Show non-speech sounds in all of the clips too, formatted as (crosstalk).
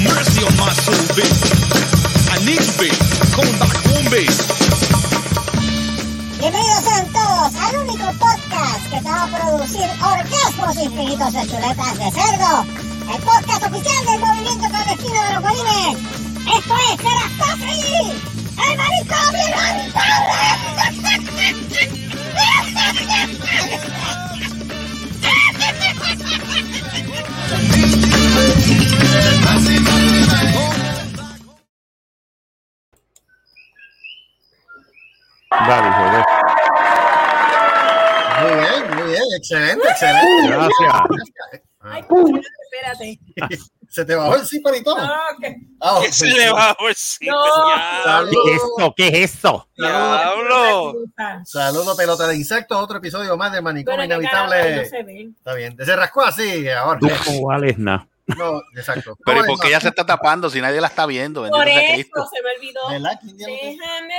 mercy on my soul, baby. I. Bienvenidos sean todos al único podcast que te va a producir orgasmos infinitos de chuletas de cerdo. El podcast oficial del movimiento clandestino de los bolines. Esto es Serastofri, el manicomio Dale, joder. Muy bien, muy bien, excelente, excelente. Gracias. Ay, espérate. (laughs) Se te bajó el zipper y todo. Ah. Ah, se le bajó el zipper, No. diablo. ¿Qué es esto? ¿Qué es? Diablo. Saludos, pelota de insectos. Otro episodio más de Manicomio Inevitable. se ve. Está bien. Se rascó así ahora. Tú nada. No, exacto. Pero ¿y ¿Cómo por qué ella se está tapando si nadie la está viendo? Por eso se me olvidó. ¿Verdad? ¿Quién diablos te- Déjame.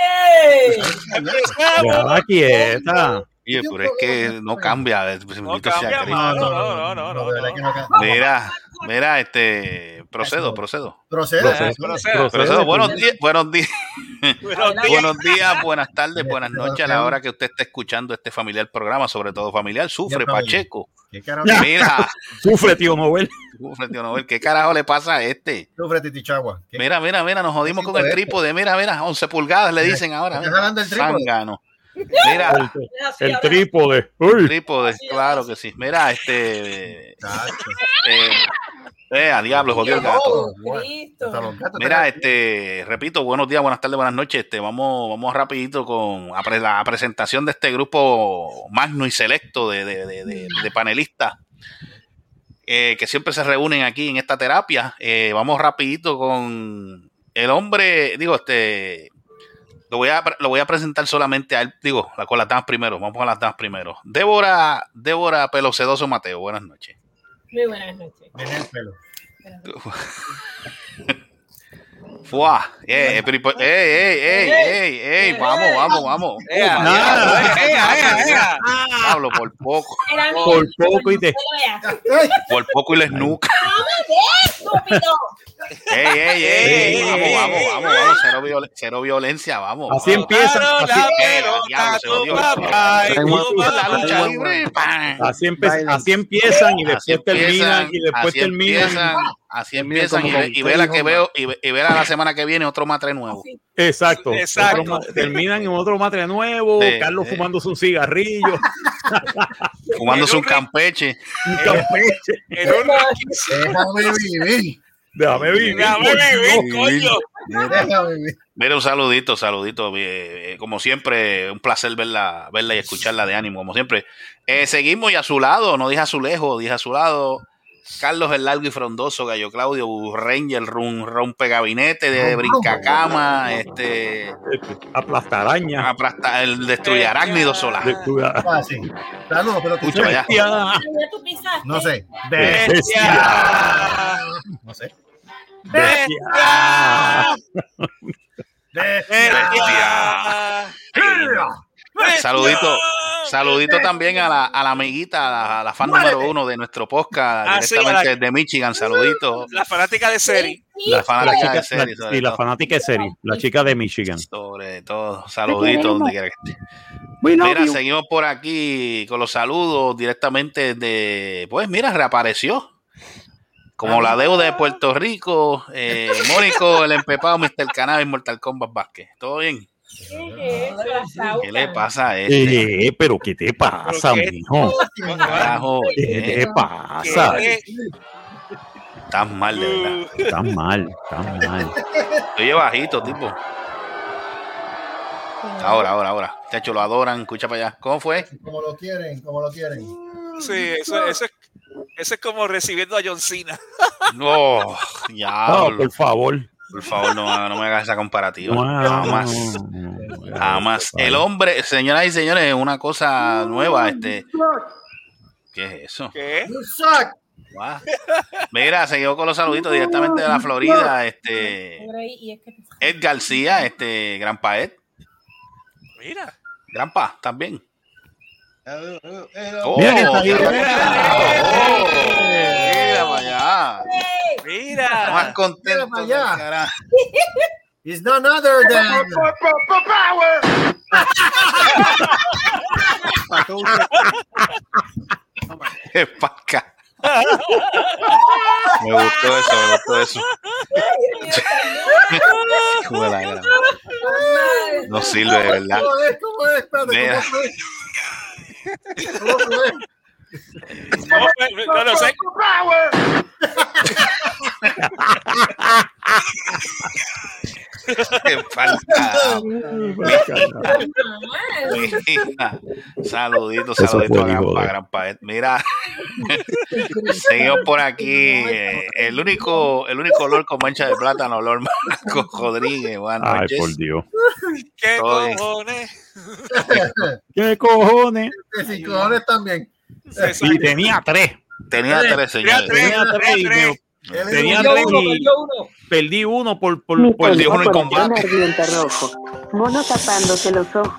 Quieta. Oye, pero es que no cambia. pues, No cambia. No, no, no, no. Mira, mira, este, procedo, procedo. Proceda. Procedo, buenos días, buenos días, (laughs) Buenos (laughs) días. buenas tardes, buenas noches a la hora que usted esté escuchando este familiar programa, sobre todo familiar, sufre. Pacheco. ¿Qué carajo? Mira, Sufre, tío Nobel. sufre, tío Nobel, ¿qué carajo le pasa a este? Sufre Titichagua. ¿Qué- Mira, mira, mira, nos jodimos con el Este. trípode, mira, mira, 11 pulgadas le dicen ahora. ¿Estás mira. hablando. (laughs) Mira, El, el trípode. Uy. trípode, claro que sí. Mira, este. Eh, eh, a diablo, jodió el gato. Oh, Mira, este, repito, buenos días, buenas tardes, buenas noches. Este, vamos, vamos rapidito con la, pre- la presentación de este grupo magno y selecto de, de- de- de- de panelistas eh, que siempre se reúnen aquí en esta terapia. Eh, vamos rapidito con el hombre, digo, este, lo voy a, lo voy a presentar solamente a él, digo, con las damas primero, vamos con las damas primero. Débora, Débora Pelocedoso Mateo, buenas noches. Muy buenas noches. Viene el pelo. Pero (laughs) (laughs) y por- ey, ey, ey, ey, ey, vamos, vamos, vamos. Ea, nada. diablo, eh, Ea, ea, ea. Diablo, por poco, Por poco y te- por poco y les nuca. estúpido. Ey, ey, ey, vamos, vamos, vamos, vamos, cero, viol- cero violencia, vamos. Así empieza. Así, Eh, empiezan y después terminan y después terminan. Así empiezan y, ve- y ve la que veo y, ve- y la semana que viene otro matre nuevo. Exacto. Exacto. Otro terminan en otro matre nuevo. Sí, Carlos sí. fumándose un cigarrillo. (laughs) Fumándose un campeche. un campeche. En un Déjame vivir. Déjame vivir. Déjame vivir, coño. Déjame vivir. Mira, un saludito, saludito. eh, eh, como siempre, un placer verla, verla y escucharla de ánimo, como siempre. Eh, seguimos y a su lado, no dije a su lejos, dije a su lado. Carlos el Largo y Frondoso, Gallo Claudio, Ranger, Rum, Rompe Gabinete, de Brincacama, este, Aplastaraña. aplasta- el Destruye Arácnido Solar. Ah, sí. Saludos, pero Escucha allá. Bestia. No sé. Bestia. No sé. Bestia. Bestia. (laughs) Saludito, saludito también a la, a la amiguita, a la, a la fan número uno de nuestro podcast, Ah, directamente la- desde Michigan. Saludito. (laughs) La fanática de serie. La La fanática chica, de serie, la- sí, la fanática de serie, la chica de Michigan. Sobre todo, saludito donde quiera que esté. Mira, seguimos por aquí con los saludos directamente de. Pues mira, reapareció. Como la deuda de Puerto Rico, eh, Mónico, el empepado, Mr. Cannabis, Mortal Kombat Vázquez. ¿Todo bien? ¿Qué ¿Qué le pasa a este? Eh, pero ¿qué te pasa, ¿Pero qué? mijo? Carajo, ¿Qué eh, te pasa? ¿Qué? estás mal, de verdad. Estás mal, estás mal. Estoy bajito, tipo. Ahora, ahora, ahora. Chacho, lo adoran, escucha para allá. ¿Cómo fue? Como lo quieren, como lo quieren. Sí, eso, eso, es, eso es como recibiendo a John Cena. No, No, ya. por favor. Por favor, no, no me hagas esa comparativa. No, Jamás. no, Jamás. El hombre, señoras y señores, es una cosa nueva. Este, ¿Qué es eso? ¿Qué? Guau. Mira, seguimos con los saluditos directamente de la Florida. Este, Ed García, este, Granpa Ed. Mira. Granpa, también. Oh, oh, mira para allá. Mira. Más contento. Mira para allá. It's (laughs) none other than. Paca. Me gustó eso, me gustó eso. (laughs) No sirve, de verdad. ¿Cómo es? ¿Cómo es? ¿cómo fue? ¿Cómo fue? (laughs) No lo sé. Qué falta. (laughs) Mira, saludito, Eso saludito fue a Gran, Gran Paet. Mira, seguimos por aquí. eh, el único, el único olor con mancha de plátano, olor Marco Rodríguez. Ay, por Dios. ¿Qué cojones? ¿Qué cojones? Que si cojones también. Y tenía tres. Tenía tres, señores. Tenía tres Tenía tres y perdí uno por, por, Mi por dijo en el teléfono combate. Mono tapándose los ojos.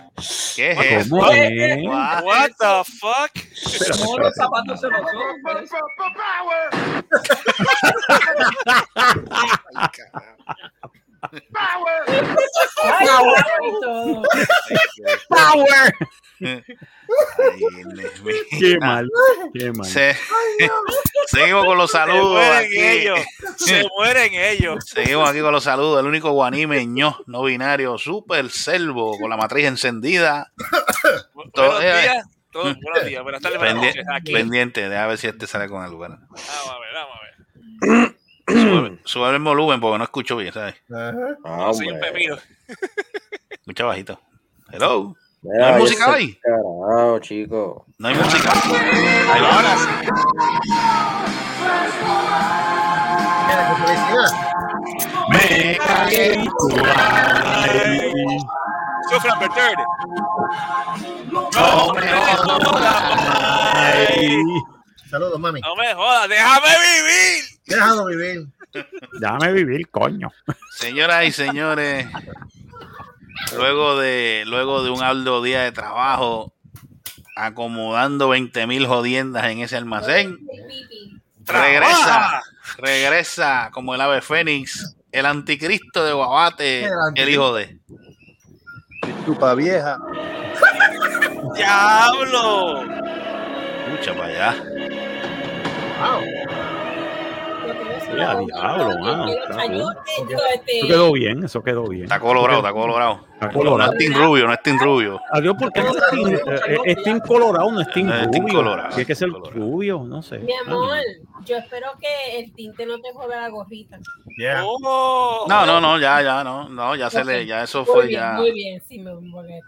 ¿Qué es eso? What? What the fuck? Espérate, espérate. Power. Ay, mira. Qué mal, qué mal. Se- seguimos con los Se saludos mueren aquí. ellos. Se mueren ellos. Seguimos aquí con los saludos. El único guanimeño no binario, super selvo, con la matriz encendida. Todo- Buenos eh, días. Todos, buenos días. Buenas tardes, buenas noches. Aquí. pendiente, déjame ver si este sale con algo. bueno. Vamos a ver, vamos a ver. Sube, sube el volumen porque no escucho bien, ¿sabes? Ajá. No soy un pepino. Escucha bajito. Hello. Mira, ¿No hay música hoy? Carajo, chico. No hay música. Ahí va. Ahora sí. Me cagué en tu. Sufran Berterd. No me Ay. Saludos, mami. No me jodas, déjame vivir. Déjalo vivir. Déjame vivir, coño. Señoras y señores, luego de, luego de un arduo día de trabajo, acomodando 20 mil jodiendas en ese almacén, regresa, regresa como el ave fénix, el anticristo de Guabate, El hijo de. Chupa vieja. Diablo. Escucha para allá. Ya, diablo, mano. Este, Eso quedó bien, eso quedó bien. Está colorado, está colorado. Está colorado. No es Team Rubio, no es Team Rubio. Adiós, porque no es team, eh, es team colorado, no es team es team rubio. colorado, Tiene que ser rubio, no sé. Mi amor, yo espero que el tinte no te joda la gorrita. Yeah. Oh. No, no, no, ya, ya, no, no, ya se le, ya eso Muy fue bien, ya. muy bien, sí, me porque, a ver.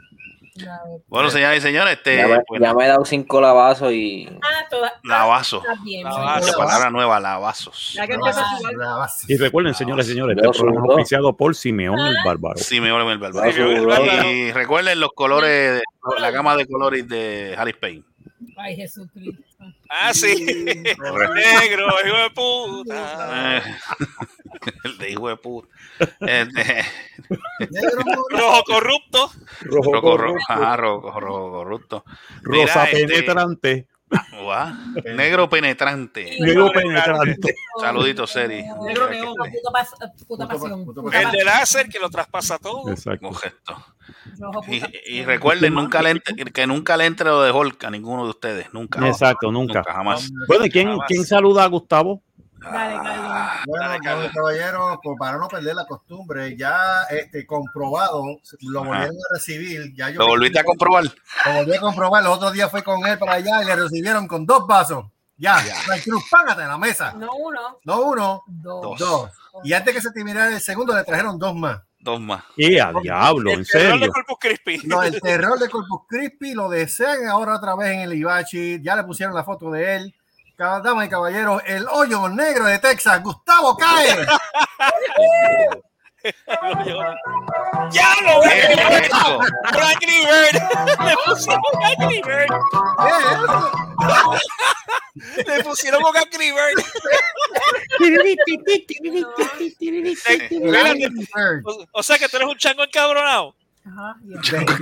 Bueno, señoras y señores, este, ya, me, pues, ya me he dado cinco lavazos y. Ah, toda, lavazo. ah, está bien. Lavazo. Esa palabra nueva, lavazos. Ya que. Y recuerden, señores y señores, Yo este programa auspiciado por Simeón el Bárbaro. Sí, me vuelve el bárbaro. Y recuerden los colores, de- la gama de colores de Harry Payne. Ay, Jesucristo. Ah, sí. Negro, (laughs) (laughs) hijo de puta. El de hijo de puta. Rojo corrupto. Rojo, rojo, rojo, ajá, rojo, rojo corrupto. Mira, rosa este- penetrante. Negro penetrante. Negro penetrante. Saludito, Seri. Negro neón. El de láser que lo traspasa todo. Exacto. Correcto. Y, recuerden, nunca le entre- que nunca le entre lo de Hulk a ninguno de ustedes. Nunca. Exacto, nunca. Nunca, jamás. Bueno, ¿y quién, Jamás. quién saluda a Gustavo? Dale, Carlos. Bueno, Dale, Carlos. pues, caballeros, pues, para no perder la costumbre, ya este, comprobado, lo Ajá. volvieron a recibir. Ya yo ¿Lo volviste a comprobar? Lo volví a comprobar. Los otros días fue con él para allá y le recibieron con dos vasos. Ya, no hay cruz, págate en la mesa. No uno, No uno, dos. dos. Y antes que se terminara el segundo, le trajeron dos más. Dos más. ¡Y a diablo! ¿En El terror de serio? Corpus Crispy. No, el terror de Corpus Crispy lo desean ahora otra vez en el Ibachi. Ya le pusieron la foto de él. Damas y caballeros, el hoyo negro de Texas, Gustavo Cae. (laughs) ¡Ya lo. ¡Con Angry Bird! (laughs) (laughs) Le pusieron Angry Bird. Le pusieron con Angry Bird. Espérate, o- O sea que tú eres un chango encabronado. Ajá, no, chango.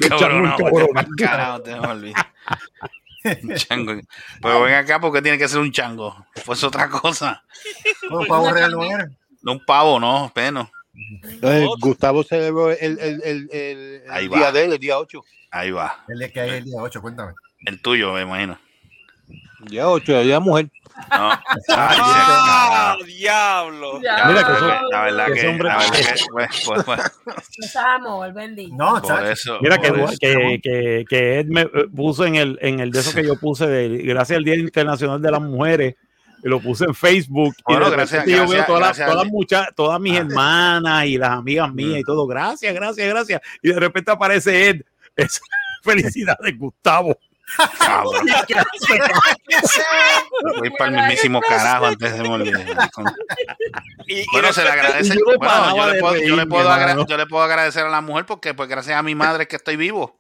Pero ven acá porque tiene que ser un chango. Pues otra cosa. Un pavo real no era. No un pavo, no, peno. Entonces, Gustavo celebró el, el, el, el, Ahí el va. día de él, el día 8. Ahí va. El de que hay el día 8, cuéntame. El tuyo, me imagino. Día 8, el día de mujer. No. (laughs) ¡Ah, diablo! Ya. Mira que La verdad- la verdad que que, ese hombre- la verdad que, pues, pues, pues, amor. No, por eso. Mira que, por eso. que, que, que Ed me eh, puso en el, en el de eso que yo puse de gracias al Día Internacional de las Mujeres, y lo puse en Facebook. y Bueno, de gracias- repente yo gracias- veo todas, las, gracias todas, muchas, todas mis Ah. hermanas y las amigas mías y Mm. todo. Gracias, gracias, gracias. Y de repente aparece Ed. Es, (laughs) felicidades, Gustavo. Cabrón. Voy para el mismísimo carajo antes de morir. Y, y Bueno, se le agradece. Y Bueno, yo, le puedo, yo, le puedo agra- mano. yo le puedo agradecer a la mujer porque pues gracias a mi madre que estoy vivo.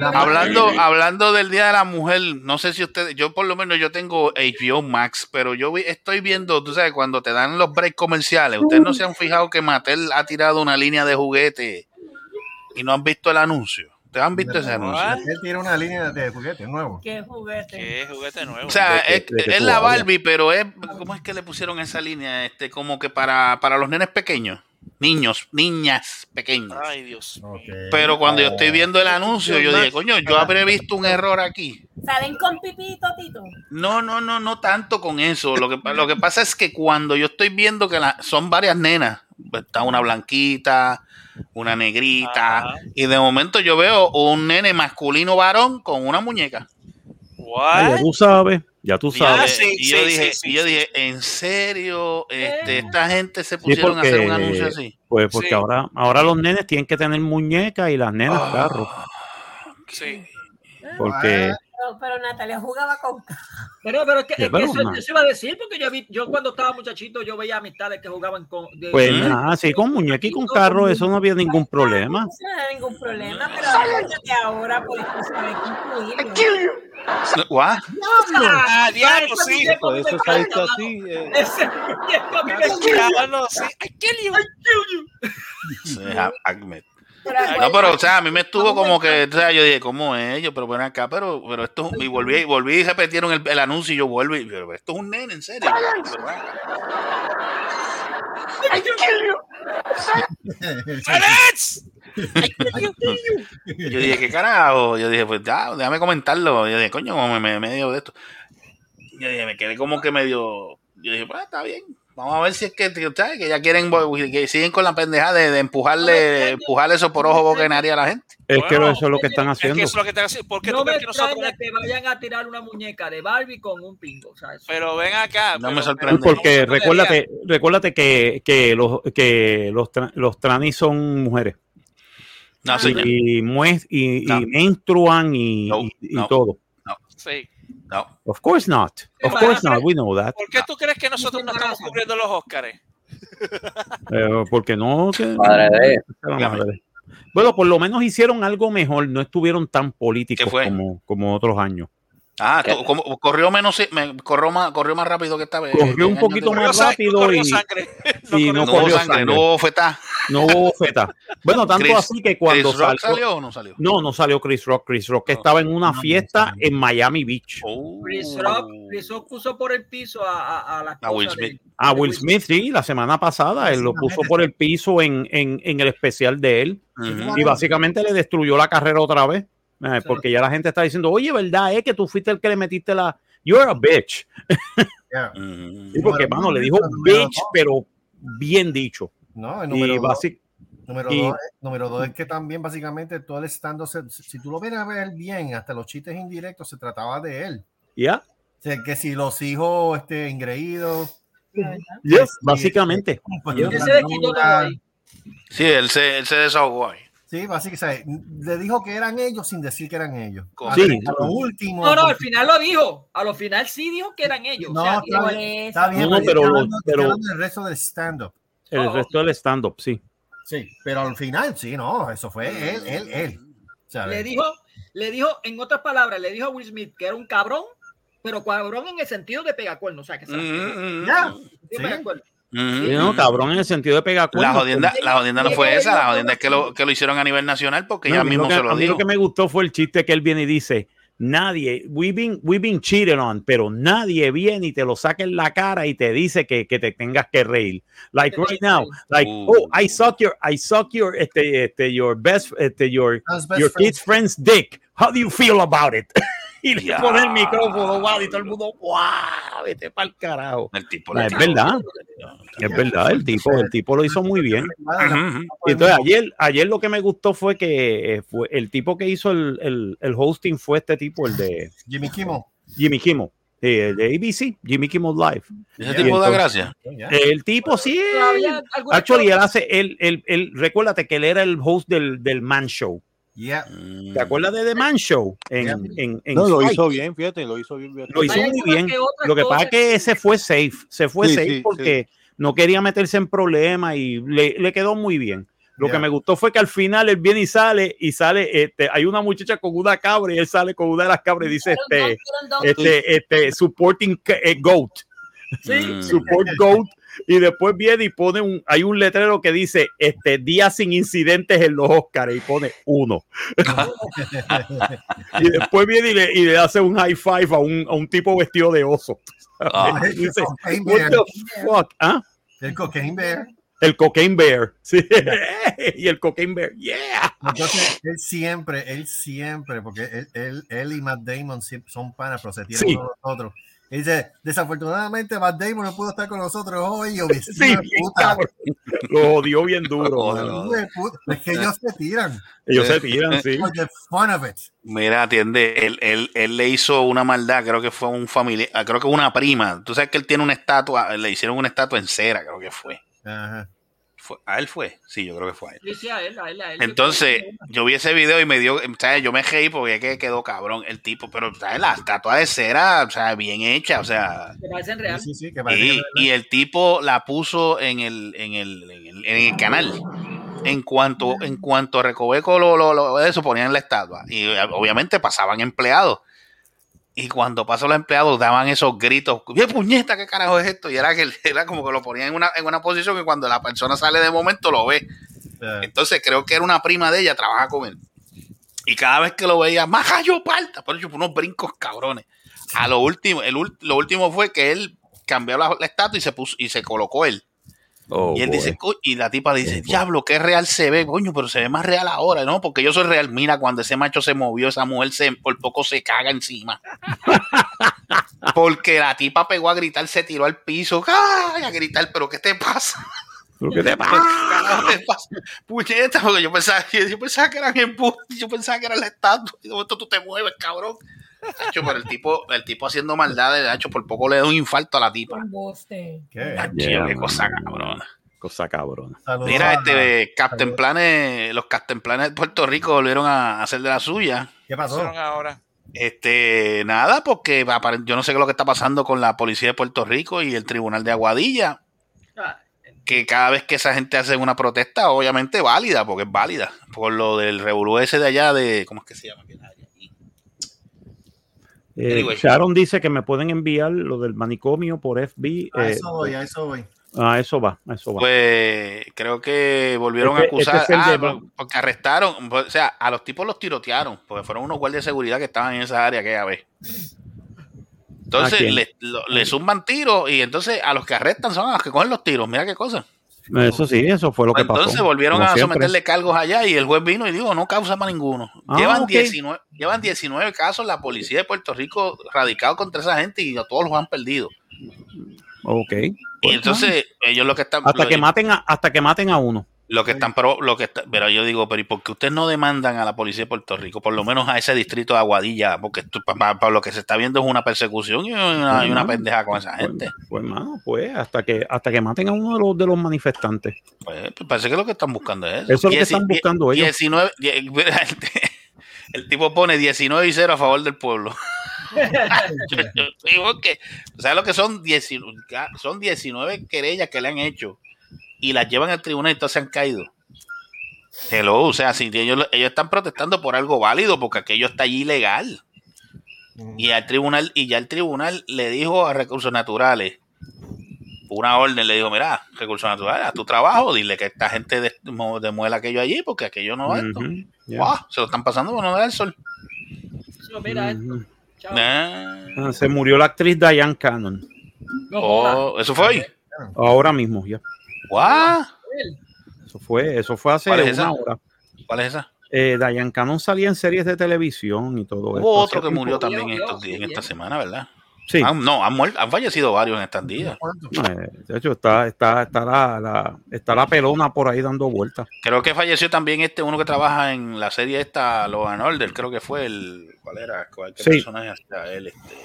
No, Hablando, hablando del Día de la Mujer, no sé si ustedes, yo por lo menos yo tengo HBO Max, pero yo vi- estoy viendo, tú sabes, cuando te dan los breaks comerciales, ustedes no se han fijado que Mattel ha tirado una línea de juguete y no han visto el anuncio. ¿Ustedes han visto ese anuncio? Él tiene una línea de juguete nuevo. Qué juguete. ¿Qué juguete nuevo? O sea, ¿De qué- es, es la? Barbie, pero es, ¿cómo es que le pusieron esa línea? Este, como que para, para los nenes pequeños, niños, niñas pequeños. Ay, Dios. Pero cuando yo estoy viendo el anuncio, yo dije, coño, yo habré visto un error aquí. ¿Salen con pipito, Tito? No, no, no, no tanto con eso. Lo que, lo que pasa es que cuando yo estoy viendo que la- son varias nenas, está una blanquita, una negrita, Ajá. y de momento yo veo un nene masculino varón con una muñeca. Ay, ya What? tú sabes, ya tú Ah, sabes. y yo sí, dije, sí, y yo sí, dije, ¿en serio? Este, Eh. esta gente se Sí, pusieron a hacer un anuncio así. pues porque Sí. ahora, ahora los nenes tienen que tener muñecas y las nenas Ah, carros. Sí. Porque Pero, pero Natalia jugaba con Pero, pero es que, es que eso, eso iba a decir, porque yo, vi, yo cuando estaba muchachito, yo veía amistades que jugaban con. de- Pues nada, sí, con muñeca y con carro, eso no había ningún problema. No hay ningún problema, pero ahora, pues sabes que incluirlo. ¿What? Ah, diablo, ese sí. muñeco Por me eso saliste mano. así. eh. (laughs) Ese muñeco a mí me. Diablo, sí. I kill you. Sí, Ah, Ahmed. No, pero, o sea, a mí me estuvo como que, o sea, yo dije, ¿cómo es ellos? Pero bueno, acá, pero, pero esto, y volví, volví y repetieron el, el anuncio y yo vuelvo y, pero esto es un nene, en serio. Yo dije, ¿qué carajo? Yo dije, pues ya, déjame comentarlo. Yo dije, coño, me medio de esto. Yo dije, me quedé como que medio. Yo dije, pues está bien. Vamos a ver si es que, ¿sabes? Que ya quieren, que siguen con la pendeja de, de empujarle, empujarle eso por ojo, boca nariz a la gente. Es que Bueno, eso es lo que están Es que haciendo. eso es lo que te hace. ¿Por qué No tú me crees que nosotros.? extraña que vayan a tirar una muñeca de Barbie con un pingo. Pero ven acá. No pero- me sorprende. porque no, recuérdate, recuérdate que, que los que los, tra- los tranis son mujeres No, y, mues- y, y No. menstruan y, No, y- y no. todo. Sí. No. Of course not. Of course not. We know that. ¿Por qué tú crees que nosotros no estamos cubriendo los Óscares? (laughs) Eh, porque no. que- Madre de madre. Bueno, por lo menos hicieron algo mejor. No estuvieron tan políticos como otros años. Ah, ¿Qué? tú- como- corrió menos, me, corrió más, corrió más rápido que esta vez. Corrió un Años poquito más rápido y- sangre. (laughs) y No corrió sangre, no hubo feta. No hubo feta. Bueno, tanto Chris- así que cuando Chris Rock salió, salió o no salió? No, no salió Chris Rock. Chris Rock No. estaba en una No, fiesta en Miami Beach. Oh. Chris Rock, Chris Rock puso por el piso a, a, a la A Will Smith. de- A Will Smith, sí, la semana pasada él lo puso por el piso en, en, en el especial de él y básicamente le destruyó la carrera otra vez. Eh, porque ya la gente está diciendo, oye, ¿verdad? Es que tú fuiste el que le metiste la. You're a bitch. Yeah. (laughs) Ujú. Sí, porque, Número mano, le dijo bitch, dos. pero bien dicho. No, el Y número dos, básicamente. número, y- dos, es- número dos es que también básicamente todo el estando, si tú lo vienes a ver bien, hasta los chistes indirectos se trataba de él. Ya, O sea, que si los hijos este, engreídos. yes, sí, básicamente. pues, Yeah. Sí, él se, él se desahogó ahí. Sí, sea, le dijo que eran ellos sin decir que eran ellos. Sí. A lo último. No, no, al final lo dijo. A lo final sí dijo que eran ellos. No, o sea, está bien, está bien, No, pero, hablando- del resto del stand-up. El Oh. resto del stand-up, sí. Sí, pero al final, sí, no, eso fue él, él, él. ¿sabes? le dijo, le dijo, en otras palabras, le dijo a Will Smith que era un cabrón, pero cabrón en el sentido de pegacuerno. O sea, que se la- Ujú, ujú. Ya, de sí. Pegacuerno. Sí, no, cabrón, en el sentido de pegar La cuernos. jodienda, la jodienda no fue esa, la jodienda es que lo, que lo hicieron a nivel nacional porque No, ella a mí mismo que, se lo a mí dijo. lo que me gustó fue el chiste que él viene y dice, nadie, we've been, we've been cheated on, pero nadie viene y te lo saca en la cara y te dice que, que te tengas que reír. Like right now, like, Uh. oh, I suck your, I suck your, este, este, your best, este, your, best your friends? kid's friend's dick. How do you feel about it? (laughs) y le Ya. pone el micrófono, wow, y todo el mundo, wow, vete para el carajo. El tipo No, le es verdad, es verdad, el tipo, el tipo lo hizo muy bien. Y entonces ayer, ayer lo que me gustó fue que eh, fue el tipo que hizo el, el, el hosting fue este tipo, el de Jimmy Kimmel. Jimmy Kimmel, eh, de ABC, Jimmy Kimmel Live. Ese Y tipo da gracia. El tipo sí. Actually, él hace, él, él, él- recuérdate que él era el host del, del Man Show. Yeah. ¿Te acuerdas de The Man Show? En, en, en No, lo Spike? hizo bien, fíjate, lo hizo bien. fíjate. Lo hizo muy bien. que Lo que pasa es que ese fue safe. Se fue Sí, safe sí, porque no quería meterse en problemas y le, le quedó muy bien. Lo Yeah. que me gustó fue que al final él viene y sale y sale, este, hay una muchacha con una cabra y él sale con una de las cabras y dice este, este, este, supporting eh, goat, support goat. Y después viene y pone un, hay un letrero que dice, este, día sin incidentes en los Oscars y pone uno. (laughs) y después viene y le, y le hace un high five a un, a un tipo vestido de oso. Ah. (laughs) Dice, Cocaine "What Bear. the fuck?" ¿Ah? El Cocaine Bear. El Cocaine Bear. Sí. (laughs) y el Cocaine Bear. Yeah. Entonces, él siempre, él siempre, porque él, él, él y Matt Damon son panas, pero se tiran Sí. uno a los otros. Él dice, desafortunadamente Matt Damon no pudo estar con nosotros hoy. Yo, (laughs) Sí, cabrón. Lo odió bien duro. Puta. Es que ellos se tiran. Ellos se tiran, sí. For the fun of it. Mira, atiende, él, él, él le hizo una maldad, creo que fue un familiar, ah, creo que una prima. Tú sabes que él tiene una estatua, le hicieron una estatua en cera, creo que fue. Ajá. Fue- ¿A él fue? Sí, yo creo que fue a él. Sí, sí, a él, a él, a él. Entonces, yo vi ese video y me dio, ¿sabes? Yo me reí porque que quedó cabrón el tipo, pero ¿sabes? la estatua de cera, o sea, bien hecha, o sea, Que parecen real. Sí, sí, que parece y, el tipo la puso en el, en el, en el, en el canal. En cuanto, en cuanto Recoveco lo, lo, lo- eso ponían la estatua. Y obviamente pasaban empleados. Y cuando pasan los empleados daban esos gritos, ¡qué puñeta, qué carajo es esto! Y era que (laughs) era como que lo ponían en una, en una posición que cuando la persona sale de momento lo ve. Entonces creo que era una prima de ella, trabaja con él. Y cada vez que lo veía, ¡majayo parta! Por eso, unos brincos cabrones. A lo último, el, lo último fue que él cambió la, la estatua y se puso y se colocó él. Oh, y él boy. dice, y la tipa le dice, diablo, qué real se ve, coño, pero se ve más real ahora, ¿no? Porque yo soy real. Mira, cuando ese macho se movió, esa mujer se, por poco se caga encima. (laughs) Porque la tipa pegó a gritar, se tiró al piso, ¡ay! a gritar, pero ¿qué te pasa? ¿Pero ¿Qué te (laughs) ¿Qué pasa? te pasa? Puñeta, porque yo pensaba, que- (laughs) yo pensaba que eran embustes, yo pensaba que era la estatua. Y de momento tú te mueves, cabrón. Hacho, pero el tipo, el tipo haciendo maldades, hacho, por poco le da un infarto a la tipa. ¿qué? Hacho, Yeah, qué cosa cabrona. Cosa cabrona. Saludos Mira, este Captain Planes, los Captain Planes de Puerto Rico volvieron a hacer de la suya. ¿Qué pasó? Hicieron ahora. Este, nada, porque yo no sé qué es lo que está pasando con la policía de Puerto Rico y el tribunal de Aguadilla. Que cada vez que esa gente hace una protesta, obviamente válida, porque es válida, por lo del revolú ese de allá de, ¿cómo es que se llama? Eh, Anyway. Sharon dice que me pueden enviar lo del manicomio por FB. A eh, eso voy, a eso voy. a eso va, a eso va. Pues creo que volvieron Este- a acusar, este es el ah, de- porque arrestaron, o sea, a los tipos los tirotearon, porque fueron unos guardias de seguridad que estaban en esa área aquella vez. ¿A Entonces le, lo- le zumban tiros y entonces a los que arrestan son a los que cogen los tiros. Mira qué cosa. Eso sí, eso fue lo que pasó. Entonces volvieron a siempre. someterle cargos allá y el juez vino y dijo, no causa para ninguno. Ah, llevan, ok. 19, llevan 19 casos la policía de Puerto Rico radicados contra esa gente y todos los han perdido. Ok. Y entonces ellos lo que están... hasta que maten a, hasta que maten a uno. Lo que están... Pero, lo que está- pero yo digo, pero ¿y por qué ustedes no demandan a la policía de Puerto Rico? Por lo menos a ese distrito de Aguadilla, porque esto- pa- pa- pa- lo que se está viendo es una persecución y una, y una pendeja con esa gente. Pues, mano, pues hasta que hasta que maten a uno de los de los manifestantes. Pues, pues parece que lo que están buscando es eso. Eso es lo que están buscando ellos. 19, die- mira, (laughs) el, el tipo pone 19 y 0 a favor del pueblo. (laughs) Yo- yo digo que, ¿sabes lo que son? 19, son 19 querellas que le han hecho y las llevan al tribunal y todas se han caído. Hello, o sea, si ellos, ellos están protestando por algo válido porque aquello está allí ilegal. Y al tribunal, y ya el tribunal le dijo a recursos naturales, una orden le dijo, mira, recursos naturales, a tu trabajo, dile que esta gente demuela aquello allí porque aquello no va esto. Ujú, ya. Guau, se lo están pasando por no dar el sol. Eso, mira esto. Ah, Se murió la actriz Diane Cannon. No oh, eso fue hoy. Ahora mismo, ya. Guau, Eso fue, eso fue hace ¿Cuál es una esa? hora. ¿Cuál es esa? Eh, Diane Cannon salía en series de televisión y todo esto. Hubo otro que murió tiempo. también en, estos sí, días- en esta bien. semana, ¿verdad? Sí. Han- no, han, muerto, han fallecido varios en estos días. Eh, de hecho, está, está, está, la, la- está la pelona por ahí dando vueltas. Creo que falleció también este uno que trabaja en la serie esta, Law and Order, creo que fue el... ¿Cuál era? ¿Cuál, ¿Qué Sí. personaje hacía él? Este?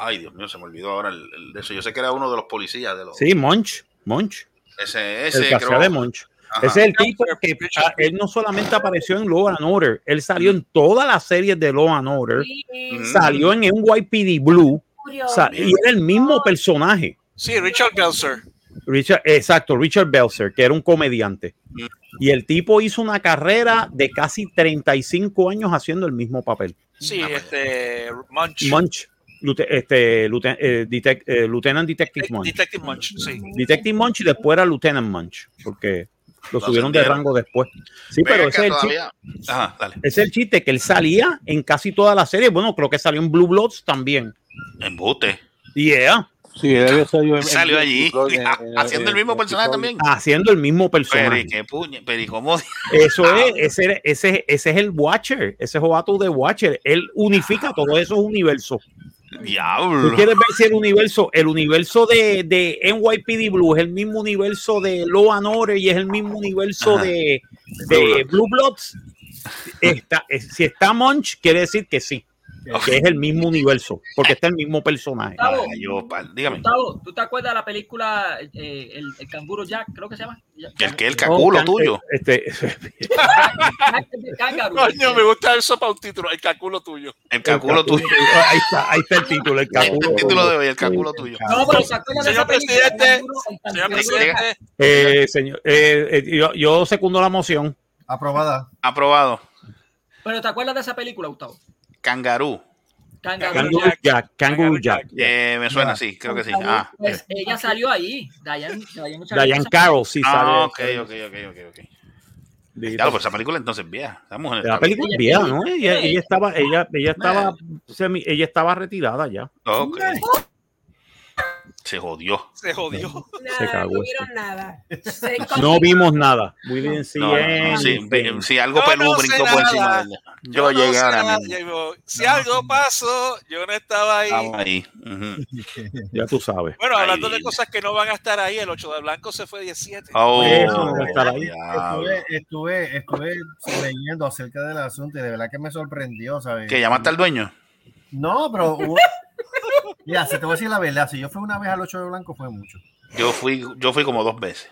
Ay, Dios mío, se me olvidó ahora el, el de eso. Yo sé que era uno de los policías de los... Sí, Monch. Monch. Ese, ese el creo- de Monch. Ajá. Ese es el tipo que ah, él no solamente apareció en Law and Order, él salió en todas las series de Law and Order, Mm. salió en NYPD Blue, y era el mismo personaje. Sí, Richard Belzer. Richard, exacto, Richard Belzer, que era un comediante. Y el tipo hizo una carrera de casi 35 años haciendo el mismo papel. Sí, este. Munch. Munch, lute- este, lute- eh, detec- eh, Lieutenant Detective Munch. Detective Munch, sí. Detective Munch y después era Lieutenant Munch, porque lo subieron de rango después. Sí, pero ese es, el chiste. Ajá, dale. es el chiste, que él salía en casi todas las series. Bueno, creo que salió en Blue Bloods también. Embute. Yeah, Sí, él en- Salió en- (laughs) allí, en- en- haciendo el mismo en- personaje también. haciendo el mismo Pero, personaje. ¿y qué puñe? Pero, ¿y cómo? Eso Ah. es, ese, ese, ese es el Watcher, ese jovato de Watcher. Él unifica todos esos universos. ¿Tú Diablo. quieres ver si el universo, el universo de, de NYPD Blue es el mismo universo de Law and Order y es el mismo universo Ajá. de, Blue de Blue Bloods? Está, eh, si está Munch, quiere decir que sí, que es el mismo universo, porque está el mismo personaje. Gustavo, Ay, yo, pal- dígame. Gustavo, ¿tú te acuerdas de la película eh, el, el canguro Jack, creo que se llama? El que el caculo tuyo. Este, Kangaroo. Coño, me gusta eso para un título, el calculo tuyo. El caculo tuyo. Ahí está, ahí está el título, el Este (laughs) caculo. el título de hoy, el caculo tuyo. No, pero ¿se acuerdan de Señor esa película? El presidente, canguro- el Señor presidente, Eh, señor, eh, eh, yo, yo secundo la moción. Aprobada. Aprobado. Pero ¿te acuerdas de esa película, Gustavo? Kangaroo. Kangaroo Jack. Jack, Kangaroo Jack. Eh, me suena así, creo que sí. Ah, Pues ella salió ahí. Diane, Diane, Carroll, sí, ah sale. ok, ok, ok, ok, ok. Claro, pues esa película entonces es vieja. Esa mujer La película es vieja, ¿no? Ella, ella estaba, ella, ella estaba, semi- ella estaba retirada ya. Ok. Se jodió. se jodió. Se Nada, cagó no vieron nada. (laughs) Se No vimos nada. Didn't see No, no, no, sí, si algo pelú brincó por encima de ella. Yo, Yo llegué ahora mismo. si algo pasó, yo no estaba ahí. Estamos ahí. Ujú. (laughs) Ya tú sabes. Bueno, hablando Ahí. de cosas que no van a estar ahí, el 8 de blanco se fue 17. Oh, Eso no va a estar ahí. Estuve, estuve, estuve leyendo acerca del asunto y de verdad que me sorprendió, ¿sabes? ¿Qué llamaste al dueño? No, pero hubo- mira, se te voy a decir la verdad. Si yo fui una vez al 8 de blanco, fue mucho. Yo fui, yo fui como dos veces.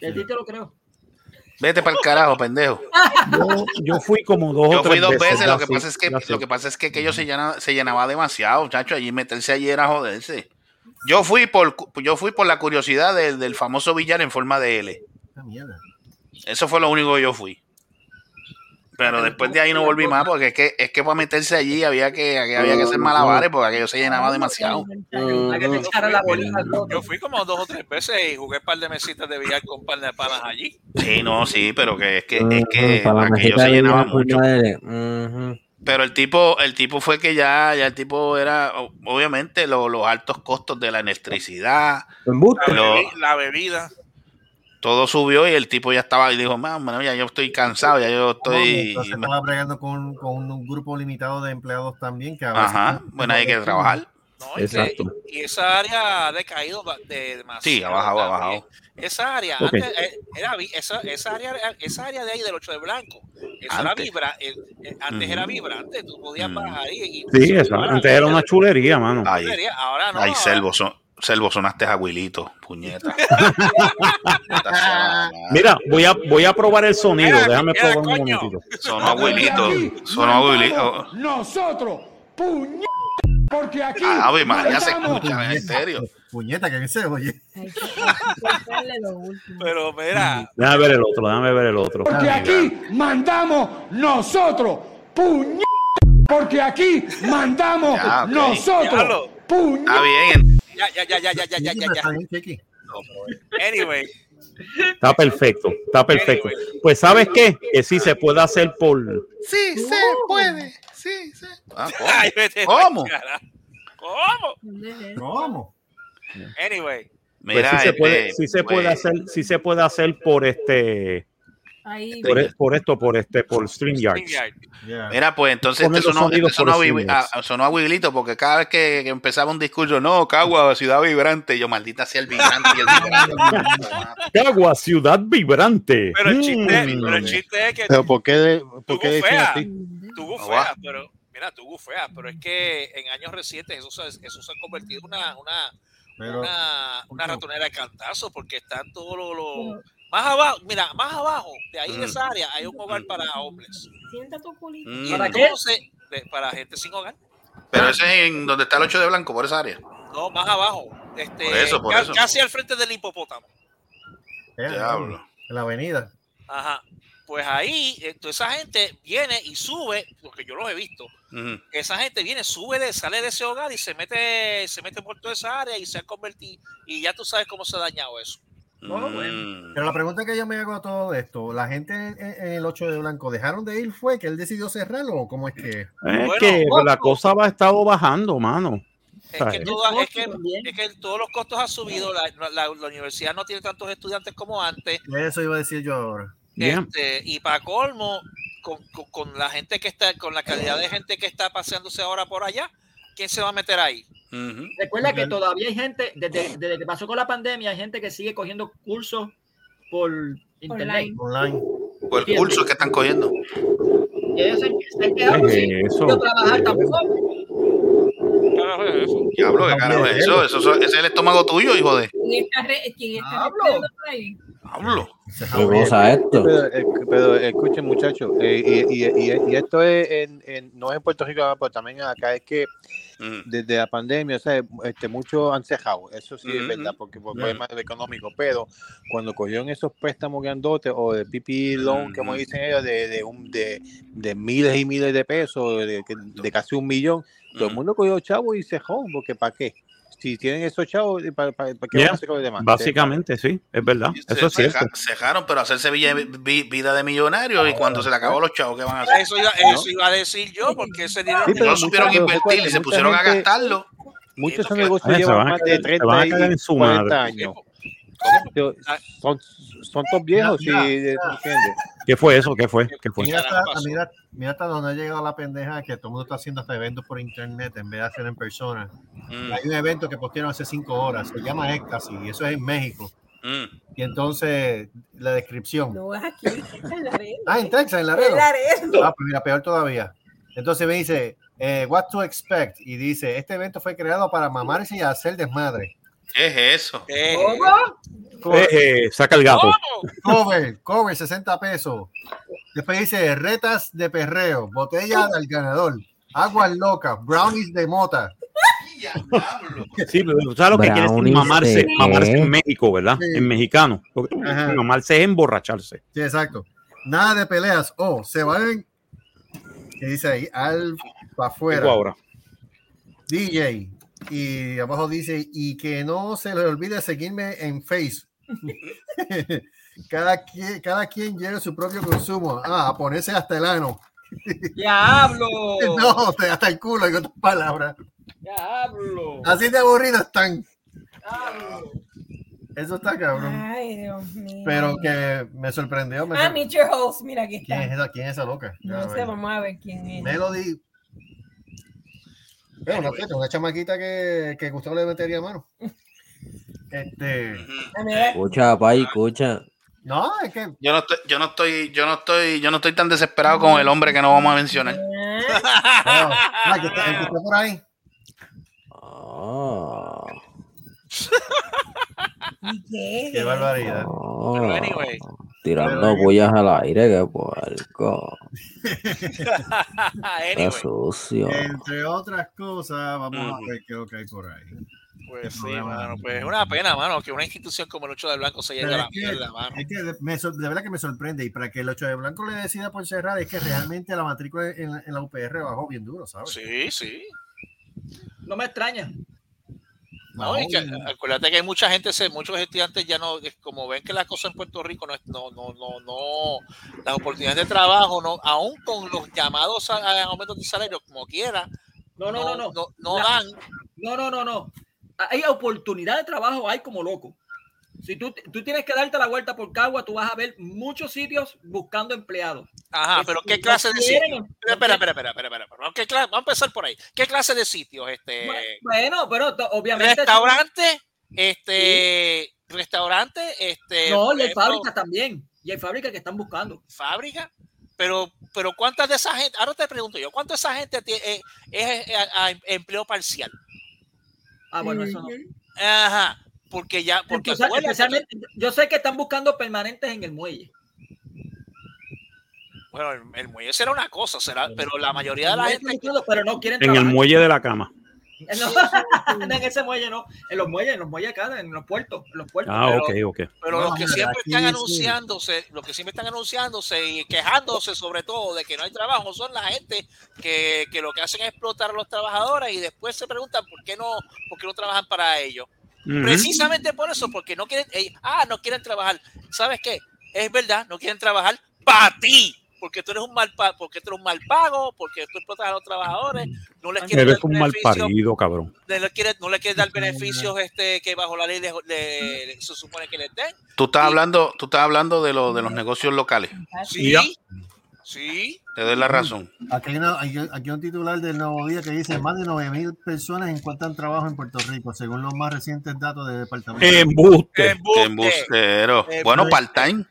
De ti te lo creo. Vete para el carajo, pendejo. Yo, yo fui como dos o Yo fui dos veces, lo que sí, pasa es que lo que pasa es que aquello se llenaba, se llenaba demasiado, chacho, allí meterse allí era joderse. Yo fui por yo fui por la curiosidad del, del famoso billar en forma de L. Esta mierda. Eso fue lo único que yo fui. Pero después de ahí no volví más porque es que es que para meterse allí había que había que hacer malabares porque aquello se llenaba demasiado. Yo fui como dos o tres veces y jugué un par de mesitas de billar con un par de panas allí. Sí, no, sí, pero que es que es que aquello se llenaba mucho. Pero el tipo, el tipo fue que ya, ya el tipo era, obviamente, lo- los altos costos de la electricidad, La, lo- bebi- la bebida. Todo subió y el tipo ya estaba y dijo, "Man, bueno, ya yo estoy cansado, ya yo estoy. Entonces estaba bregando con, con un grupo limitado de empleados también. Que a veces- Ajá, bueno, hay que trabajar. ¿no? Y, que- Exacto. y esa área ha decaído de demasiado. Sí, ha bajado, ha bajado. Esa área, Ok. antes, eh, era, esa, esa, área, esa área de ahí del 8 de blanco, esa era Antes. vibra, eh, eh, antes era Ujú. vibrante, tú podías Mm. bajar ahí. Y, Sí, eso. Antes era una chulería, mano. Ay, Ahora no. ay, ahora- Selvo, son, Selvo, sonaste abuelito, puñeta. (laughs) Mira, voy a, voy a probar el sonido. Mira, Déjame mira, probar un coño. momentito. Sonó abuelito, sonó abuelito. Nosotros, puñet, porque aquí. Ave María, se escucha, en serio. Puñeta, que se oye. Pero mira, Déjame ver el otro, déjame ver el otro. Porque aquí mandamos nosotros, puñet, porque aquí mandamos Ya, ok. nosotros, Diablo. puñet. Está bien, ya Ya, ya, ya, ya, ya, ya, ya, ya. Anyway, Está perfecto, está perfecto. Pues ¿sabes qué? Que sí se puede hacer por... Sí, se puede. Sí, sí. Ah, ¿Cómo? ¿Cómo? ¿Cómo? Anyway, Pues Mira, sí se puede, este, sí se puede hacer, sí se puede hacer por este, Ahí. por, e- por esto, por este, por StreamYard. StreamYard. Yeah. Mira, pues entonces este sonó, este sonó, a, sonó a porque cada vez que, que empezaba un discurso, no, Cagua, ciudad vibrante, yo maldita sea el vibrante. y el vibrante. (laughs) Cagua, ciudad vibrante. Pero el chiste, Mm. pero el chiste es que Pero ¿por qué, por qué así? tú Ah, pero mira, tú gufeas, pero es que en años recientes eso se, eso se ha convertido en una, una, Pero, una, una ratonera de cantazo porque están todos los, los- más abajo, mira, más abajo de ahí de esa área hay un hogar para hombres. Sienta tu culito. Mm. Y ¿Para qué? entonces, de- para gente sin hogar. Pero ese es en donde está el 8 de blanco, por esa área. No, más abajo. Este, Por eso, por ca- eso. Casi al frente del hipopótamo. Diablo. En la avenida. Ajá. Pues ahí, eh, toda esa gente viene y sube, porque yo los he visto. Ujú. Esa gente viene, sube, de, sale de ese hogar y se mete, se mete por toda esa área y se ha convertido. Y ya tú sabes cómo se ha dañado eso. Mm. Pero la pregunta que yo me hago a todo esto, ¿la gente en, en el 8 de blanco dejaron de ir? ¿Fue que él decidió cerrarlo o cómo es que? Es Bueno, que ojo. la cosa va estado bajando, mano. Es que, toda- es, que, también. es que todos los costos han subido, la, la- la universidad no tiene tantos estudiantes como antes. Eso iba a decir yo ahora. Yeah. Este, y para colmo, con, con- con la gente que está, con la calidad de gente que está paseándose ahora por allá, ¿quién se va a meter ahí? Recuerda que todavía hay gente, desde, desde que pasó con la pandemia, hay gente que sigue cogiendo cursos por internet. Online. Por el curso que están cogiendo. Y ellos se, se quedado ¿Qué sin es eso? trabajar tampoco. Carajo es eso. Diablo, ¿qué carajo es eso? eso? eso- Ese es el estómago tuyo, hijo de. ¿Quién está, cosa es esto? Pero, eh, pero escuchen, muchachos, eh, y, y- y- y esto es en, en- no es en Puerto Rico, pero también acá es que Mm. desde la pandemia, o sea, este, muchos han cejado, eso sí es verdad, porque por problemas económicos, pero cuando cogieron esos préstamos grandotes o de PPP loan, como dicen ellos, de, de, un, de, de miles y miles de pesos, de, de casi un millón, todo el mundo cogió chavos y cejó, porque ¿para qué? Si tienen esos chavos, ¿para, para, para qué Yeah. van a hacer con los demás? Básicamente, sí, es verdad. Eso es Se- cierto. ceja- Cejaron, pero hacerse villa- vi- vida de millonario y cuando se le acabó los chavos, ¿qué van a hacer? Eso iba, eso iba a decir yo, porque ese dinero Sí, No supieron mucha- pero invertir y se pusieron a gente- gastarlo. Muchos negocios Ah, se llevan van a más de cagar- se 30 van a y cagar en su 40 madre. años. Ah. Son, son todos viejos, sí, ya. ¿entiendes? ¿Qué fue eso? ¿Qué fue? ¿Qué fue? Mira hasta, mira, mira hasta donde ha llegado la pendeja que todo el mundo está haciendo hasta eventos por internet en vez de hacer en persona. Mm, Hay un evento que postearon hace cinco horas, se llama Éxtasis, y eso es en México. mm. Y entonces, la descripción. No es aquí, es en Laredo. Ah, en Texas, en En Laredo. Laredo. Ah, pues mira, peor todavía. Entonces me dice, eh, what to expect, y dice, este evento fue creado para mamarse y hacer desmadre. ¿Qué es eso? Eh, Eh, eh, saca el gato. Cover, cover, 60 pesos. Después dice, retas de perreo, botella del ganador, aguas locas, brownies de mota. Sí, pero tú sabes lo que quiere decir Brownies mamarse, de mamarse en México, ¿verdad? Sí. En mexicano. Ajá. Mamarse es emborracharse. Sí, exacto. Nada de peleas. Oh, se van. ¿Qué dice ahí? Al para afuera. ahora. DJ. Y abajo dice, y que no se le olvide seguirme en Face. (laughs) cada, quien, cada quien lleve su propio consumo. Ah, a ponerse hasta el ano. (laughs) ¡Diablo! (laughs) No, hasta el culo, en otras palabras. ¡Diablo! Así de aburridas están. ¡Diablo! Eso está cabrón. Ay, Dios mío. Pero que me sorprendió. Me Ah, sor- meet your host. Mira aquí ¿Quién es esa, quién es esa loca? No sé, vamos a ver quién es. Melody. No sé, una chamaquita que, que Gustavo le metería mano. Este. Escucha, pay, escucha. No, es que. Yo no estoy, yo no estoy, yo no estoy, yo no estoy tan desesperado con el hombre que no vamos a mencionar. No, ah, que está, el que está por ahí. Ah, (laughs) ¿Y qué? Qué barbaridad. Pero ah, anyway. Tirando pullas al aire, que puerco. (laughs) Qué anyway, sucio. Entre otras cosas, vamos a ver qué es lo que hay por ahí. pues sí, problema. mano, pues es una pena, mano, que una institución como el 8 de Blanco se llegue a la que- mierda, mano. Es que de, me sor- de verdad que me sorprende. Y para que el 8 de blanco le decida por cerrar, es que realmente la matrícula en la, en la UPR bajó bien duro, ¿sabes? Sí, sí. No me extraña. No, y que, acuérdate que hay mucha gente, muchos estudiantes ya no, como ven que la cosa en Puerto Rico no, es- no, no, no, no, las oportunidades de trabajo, no, aún con los llamados a, a aumentos de salario, como quiera, No, no, no, no. no, no La- dan. No, no, no, no. Hay oportunidad de trabajo, hay como loco. Si tú, tú tienes que darte la vuelta por Cagua, tú vas a ver muchos sitios buscando empleados. Ajá, Que pero si ¿qué clase de sitios? Espera, espera, espera, espera, espera, espera. ¿Qué cla- Vamos a empezar por ahí. ¿Qué clase de sitios? Este, Bueno, pero obviamente. restaurante, este, restaurante, este, No, y hay fábricas también. Y hay fábricas que están buscando. fábrica, pero, pero ¿cuántas de esa gente? Ahora te pregunto yo, ¿cuánta de esa gente tie- eh, es, eh, a- a empleo parcial? Ah, bueno, eso no. Ajá, porque ya, porque yo sé que están buscando permanentes en el muelle. bueno, el, el muelle será una cosa, será, pero la mayoría de la gente buscando, pero no quieren En el muelle de la cama. (laughs) No, en ese muelle no. En los muelles, en los muelles acá, en los puertos. En los puertos. Ah, Pero- ok, ok. Pero No, los que siempre aquí están sí. anunciándose, los que siempre están anunciándose y quejándose sobre todo de que no hay trabajo son la gente que, que lo que hacen es explotar a los trabajadores y después se preguntan por qué no, por qué no trabajan para ellos. Precisamente por eso, porque no quieren, eh, ah, no quieren trabajar. ¿Sabes qué? Es verdad, no quieren trabajar para ti, porque tú eres un mal pa- porque tú eres un mal pago, porque tú explotas a los trabajadores, no les quieres Eres dar un mal beneficios, parido, cabrón. no le quieres, no le quieres dar beneficios este, que bajo la ley le- le- le- se supone que les den. Tú estás hablando, tú estás hablando de, lo, de los negocios locales. Sí, Ya. Sí. Te doy la razón. Aquí hay, una- hay- aquí hay un titular del Nuevo Día que dice más de 9 mil personas encuentran trabajo en Puerto Rico, según los más recientes datos del departamento. Embuste. Qué embustero. Bueno, part-time.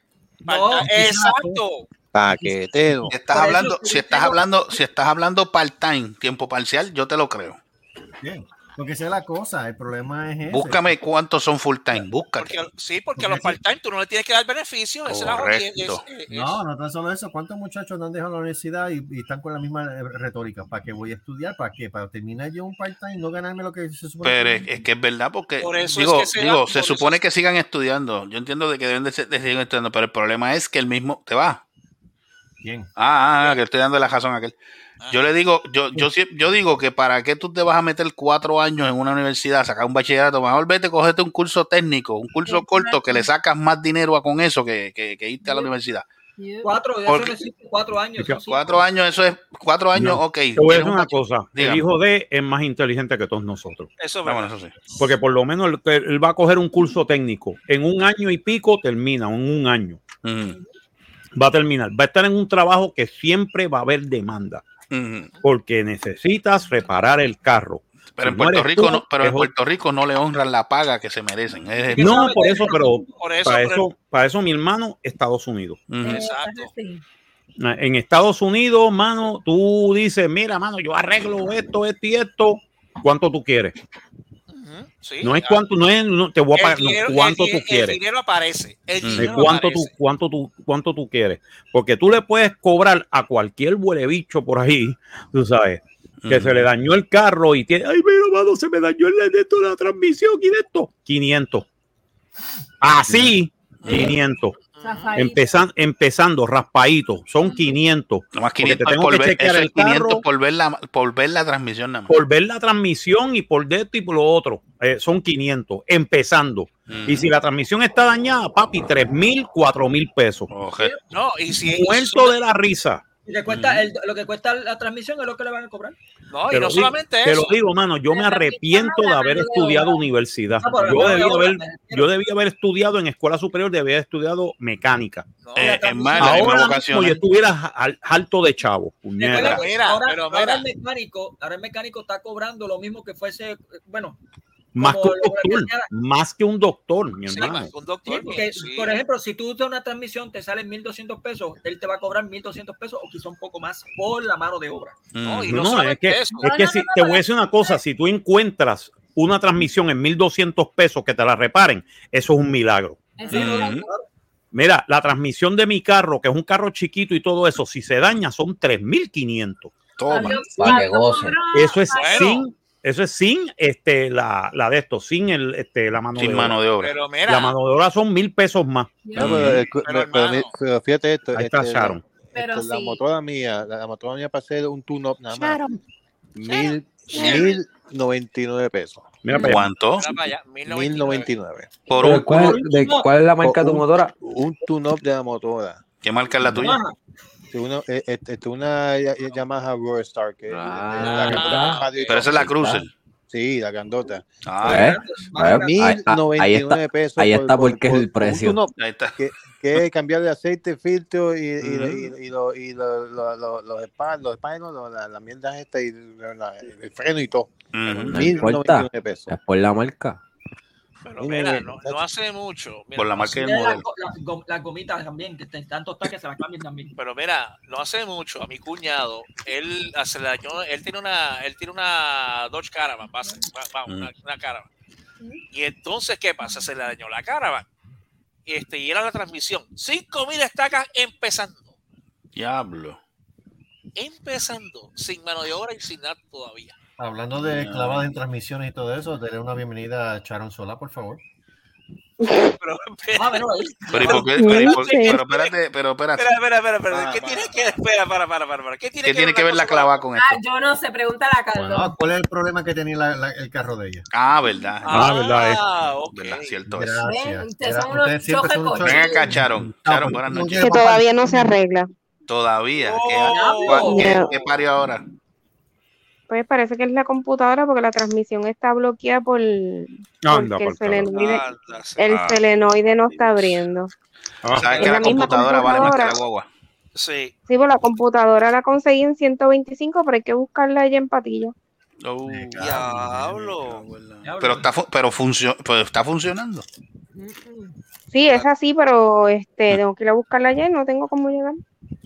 Exacto. Paquetero. Si estás hablando, si estás hablando, si estás hablando part-time, tiempo parcial, yo te lo creo. Bien, porque esa es la cosa, el problema es ese. Búscame cuántos son full-time, búscate. Porque, sí, porque a los part-time tú no le tienes que dar beneficios. Esa es la No, no tan solo eso. ¿Cuántos muchachos no han dejado la universidad y, y están con la misma eh, retórica? ¿Para qué voy a estudiar? ¿Para qué? ¿Para terminar yo un part-time y no ganarme lo que se supone? Pero que es, es que es verdad porque Por eso digo, es que se digo, da- se eso supone que sigan estudiando. Yo entiendo de que deben de, ser- de seguir estudiando, pero el problema es que el mismo te va. ¿Quién? Ah, ah, que estoy dando la razón a aquel. Yo le digo, yo, yo, yo digo que para qué tú te vas a meter cuatro años en una universidad, sacar un bachillerato, mejor vete, cogete un curso técnico, un curso corto que le sacas más dinero a con eso que, que, que irte a la universidad. Cuatro, eso Porque- cuatro años. eso sí. Cuatro años, eso es, cuatro años, No, ok. Te voy a decir una cosa. El hijo de es más inteligente que todos nosotros. Eso es Ah, verdad. bueno, eso sí. Porque por lo menos él, él va a coger un curso técnico. En un año y pico termina, en un año. Va a terminar. Va a estar en un trabajo que siempre va a haber demanda. Porque necesitas reparar el carro. Pero Si en Puerto Rico tú, no, pero en. Puerto Rico no le honran la paga que se merecen. Es- No, por eso, pero Por eso, para por eso, para eso mi hermano, Estados Unidos. Exacto. En Estados Unidos, mano, tú dices, mira, mano, yo arreglo esto, esto y esto. ¿Cuánto tú quieres? Sí, No es cuánto, no es, no, te voy a pagar, no, dinero- cuánto el tú quieres. El dinero aparece. El dinero cuánto aparece. tú, cuánto tú, cuánto tú quieres. Porque tú le puedes cobrar a cualquier huele bicho por ahí, tú sabes, que se le dañó el carro y tiene, ay, mira, mano, se me dañó el de esto, la transmisión y de esto, 500. Así, 500. Empezan, empezando, raspadito, son 500. Nomás Porque 500 te tengo por que ver, chequear el 500 carro por ver la, por ver la transmisión nada más. por ver la transmisión y por de esto y por lo otro. Eh, son 500, empezando. Y si la transmisión está dañada, papi, 3 mil, 4 mil pesos. No, y si. Muerto de la risa. Cuesta el- lo que cuesta la transmisión es lo que le van a cobrar. No, Te y no digo- solamente Te eso. lo digo, mano, yo me arrepiento de haber estudiado universidad. Ah, Yo mano de debía obra, haber, yo debía haber estudiado en escuela superior, debía haber estudiado mecánica. Eh, es más, Ahora mismo vocación. yo estuviera al- alto de chavo. que mira, ahora, pero ahora mira. el mecánico, ahora el mecánico está cobrando lo mismo que fuese, bueno, Más que un doctor, sea. más que un doctor, mi Sí, hermano. más que un doctor, Sí, porque, sí. por ejemplo, si tú usas una transmisión, te salen 1.200 pesos, él te va a cobrar 1.200 pesos o quizá un poco más por la mano de obra. No, y No, es que, eso. es que si, te voy a decir una cosa, si tú encuentras una transmisión en 1200 pesos que te la reparen, eso es un milagro. Ujú. Mira, la transmisión de mi carro, que es un carro chiquito y todo eso, si se daña son 3500. Toma. Para que gocen. Eso es Bueno. sin, eso es sin este la, la de esto, sin el este la mano Sin de mano obra. de obra. Pero La mira, mano de obra son mil pesos más. No, pero, eh, cu- Pero, fíjate esto. Ahí está este, Sharon. Pero este, la motora mía, la, la motora mía para hacer un tune-up nada más, Sharon. mil, mil noventa y nueve pesos. Mira para. ¿Cuánto? Allá, 1099. 1099. Por un ¿cuál, de- ¿Cuál es la marca de tu motora? Un tune-up de la motora. ¿Qué marca es la tuya? Este, una, eh, este, este, una ya- ya- Yamaha Roadstar. Que, Ah, la grandota radio y Pero esa es la. Cruiser. Sí, la grandota. Ah, ¿Eh? Ahí, ahí 1099 está, pesos. ahí por- está por- porque es por- el por un precio. tune-up ahí está. Que, que es cambiar de aceite, filtro y, y, y, y, lo- y lo- lo- lo- los lo- la, la mierda esta y la- la- el freno y todo. Ujú. No 1099 importa. pesos. Es por la marca. Pero mira, no, no hace mucho. mira, Por la no marca hace- y el Las modelo. las gom- las gomitas también, que estén tantos que se las cambien también. Pero mira, no hace mucho a mi cuñado, él se le dañó, él tiene una, él tiene una Dodge Caravan, va, va- va, una, una Caravan. Y entonces, ¿qué pasa? Se le dañó la Caravan. Este, y era la transmisión. 5000 estacas empezando. Diablo. Empezando. Sin mano de obra y sin nada todavía. Hablando de clavadas en transmisiones y todo eso, daré una bienvenida a Sharon Sola, por favor. Pero, espérate, pero espérate. Espera, espera, espera, ¿Qué tiene que espera, para, para, para, para. ¿Qué tiene, ¿Qué tiene que ver la clava con esto? Ah, yo no sé, pregúntale a Carlos. Bueno, ¿cuál es el problema que tenía la- la- el carro de ella? Ah, verdad. Ah, verdad. Ah, ok. Verdad, cierto ustedes siempre son Ven acá, Charon. Charon, pues, buenas no noches. Que todavía no se arregla. Todavía. ¿Qué, Oh. cuál- qué- No. qué parió ahora? Pues parece que es la computadora porque la transmisión está bloqueada por Anda, porque el por favor. solenoide, Anda, se- el Ah. solenoide no está abriendo. Ah, ¿Sabes Es que la la misma computadora vale más que la guagua? Sí. Sí, pues la computadora la conseguí en 125, pero hay que buscarla allá en Patilla. Oh, Diablo. Pero está, pero funcio- pero está funcionando. Sí, es así, pero este tengo que ir a buscarla allá y no tengo cómo llegar.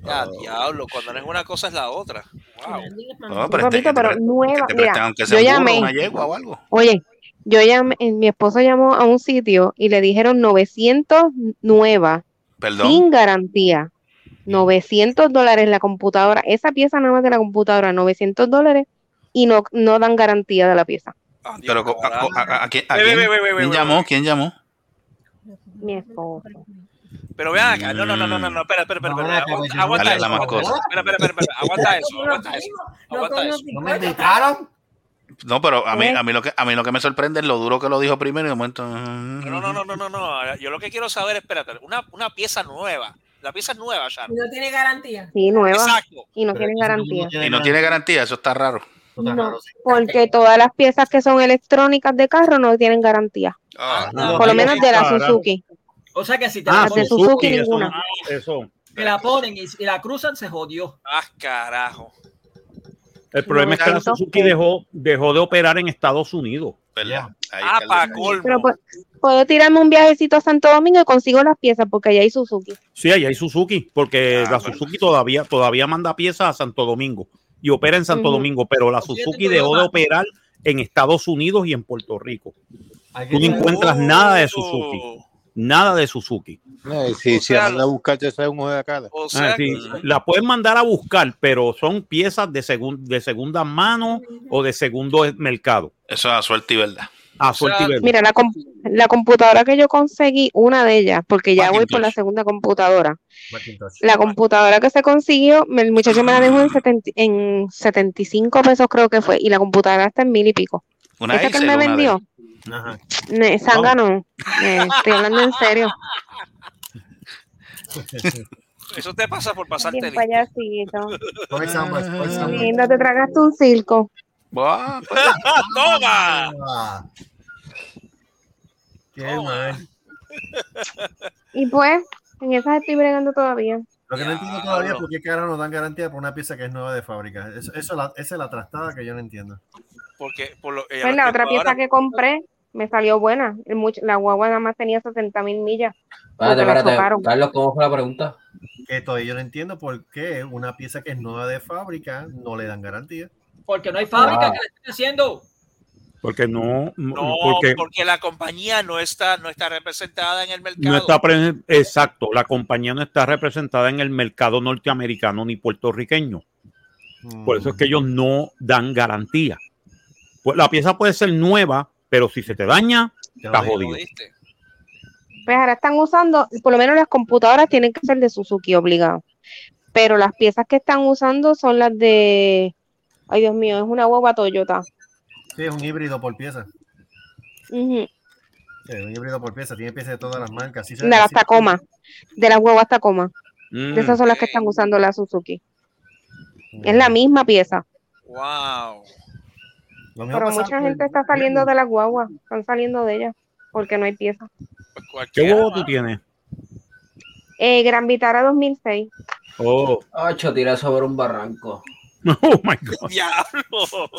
Ya, diablo. Cuando no es una cosa, es la otra. Wow. No, Papito, que te pero nueva, mira, yo llamé. una yegua o algo. Oye, yo llamé, eh, mi esposo llamó a un sitio y le dijeron 900 nueva, Perdón. sin garantía. 900 dólares la computadora, esa pieza nada más de la computadora, 900 dólares y no, no dan garantía de la pieza. Pero a, a- a- a quién, llamó? ¿Quién llamó? Mi esposo. Pero vean acá, no, no, no, no, no, no, espera, espera, espera, espera, aguanta, aguanta eso. Espera, espera, espera, espera, aguanta eso, aguanta eso, aguanta eso. ¿No me invitaron? No, pero a mí, ¿Eh? a mí lo que a mí lo que me sorprende es lo duro que lo dijo primero y de momento. No, no, no, no, no, no. Yo lo que quiero saber, espérate, una, una pieza nueva. La pieza es nueva, Sharon. No tiene garantía. Sí, nueva. Exacto. Y no Pero tiene garantía. Y no tiene garantía, eso está raro. No, porque todas las piezas que son electrónicas de carro no tienen garantía. Ah, No, Por lo no, menos de la. Suzuki. O sea que si te Ah, la ponen, Suzuki eso, ninguna. Eso. te la ponen y, y la cruzan, se jodió. Ah, carajo. El problema es que la 900 Suzuki dejó, dejó de operar en Estados Unidos. ¿verdad? Ahí Ah, está el pa' detalle. colmo. Pero pues, puedo tirarme un viajecito a Santo Domingo y consigo las piezas porque allá hay Suzuki. Sí, allá hay Suzuki, porque Ah, la bueno. Suzuki todavía, todavía manda piezas a Santo Domingo y opera en Santo. Domingo, pero la Suzuki dejó de operar en Estados Unidos y en Puerto Rico. Tú no encuentras nada de Oh. Suzuki. Nada de Suzuki. No, si, O si sea, a buscar, te trae un ojo de la cara. O Ah, sea, la pueden mandar a buscar, pero son piezas de, segun- de segunda mano o de segundo mercado. Eso es a suerte y verdad. A suerte y sea, verlo. Mira, la, la computadora que yo conseguí, una de ellas, porque ya voy por la segunda computadora. Macintosh. La computadora que se consiguió, el muchacho me la dejó en, 70 en 75 pesos creo que fue, y la computadora está en mil y pico. Una Esa que él me vendió, Ajá. ne- zángano, eh, estoy hablando en serio. (laughs) eso te pasa por pasarte listo. payasito. Lindo, te tragaste un circo. Buah, pues, (laughs) (laughs) ¡Toma! Qué Toma. mal. Y pues, en esas estoy bregando todavía. Lo que no entiendo todavía es por qué cara nos dan garantía por una pieza que es nueva de fábrica. Eso, eso la- esa es la trastada que yo no entiendo. Porque por lo, ella Pues la otra ahora- pieza que compré me salió buena. El much- la guagua nada más tenía 60 mil millas. Espérate. chocaron. Carlos, ¿cómo fue la pregunta? Que todavía yo no entiendo por qué una pieza que es nueva de fábrica no le dan garantía. Porque no hay fábrica que la estén haciendo. Porque no, No, porque porque la compañía no está, no está representada en el mercado. no está pre- exacto, la compañía no está representada en el mercado norteamericano ni puertorriqueño. Por eso es que ellos no dan garantía. Pues la pieza puede ser nueva, pero si se te daña, Ya está jodido. Pues ahora están usando, por lo menos las computadoras tienen que ser de Suzuki obligado. Pero las piezas que están usando son las de, ay Dios mío, es una guagua Toyota. Sí, es un híbrido por pieza. Sí, un híbrido por pieza, tiene piezas de todas las marcas. De las Tacoma, de las guaguas Tacoma. Mm. De esas son las que están usando la Suzuki. Es la misma pieza. Wow. Pero mucha gente está saliendo de las guaguas, están saliendo de ellas porque no hay pieza. ¿Qué huevo tú tienes? Eh, Gran Vitara 2006. Oh, Ocho, tiré sobre un barranco. (laughs) oh my God. (laughs) Diablo.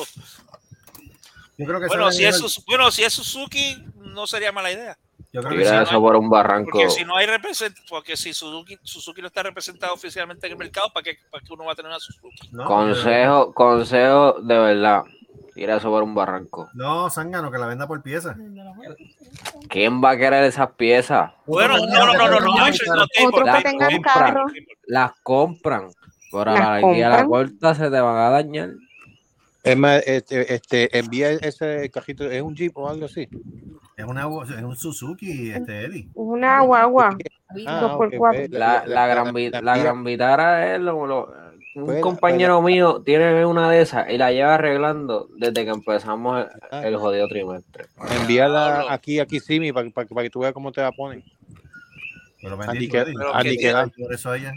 Yo creo que Bueno si, es, bueno, si es Suzuki, no sería mala idea. yo creo que sí. eso por un barranco. Porque si no hay represent porque si Suzuki, Suzuki no está representado oficialmente en el mercado, ¿para qué, para qué uno va a tener una Suzuki? No, Consejo, consejo de verdad. Tira eso por un barranco. No, Zángano, que la venda por pieza. ¿Quién va a querer esas piezas? Bueno, no, no, no, no, no, actually, no, Otro Table, que Las tengan carro. Las compran. Por a la, y a la compran. corta se te van a dañar. Es más, este, este, envía ese cajito, ¿es un Jeep o algo así? Es, una, es un Suzuki, este Eddie. Una guagua. Ah, pues, La, la, gran, la gran vitara es lo, lo- un Pues la- compañero mío tiene una de esas y la lleva arreglando desde que empezamos el, Ah. el jodido trimestre. Envíala aquí, aquí sí, para, para, para que tú veas cómo te la ponen. Pero Andy bendito, Eddie. Pero Andy que. Por eso allá.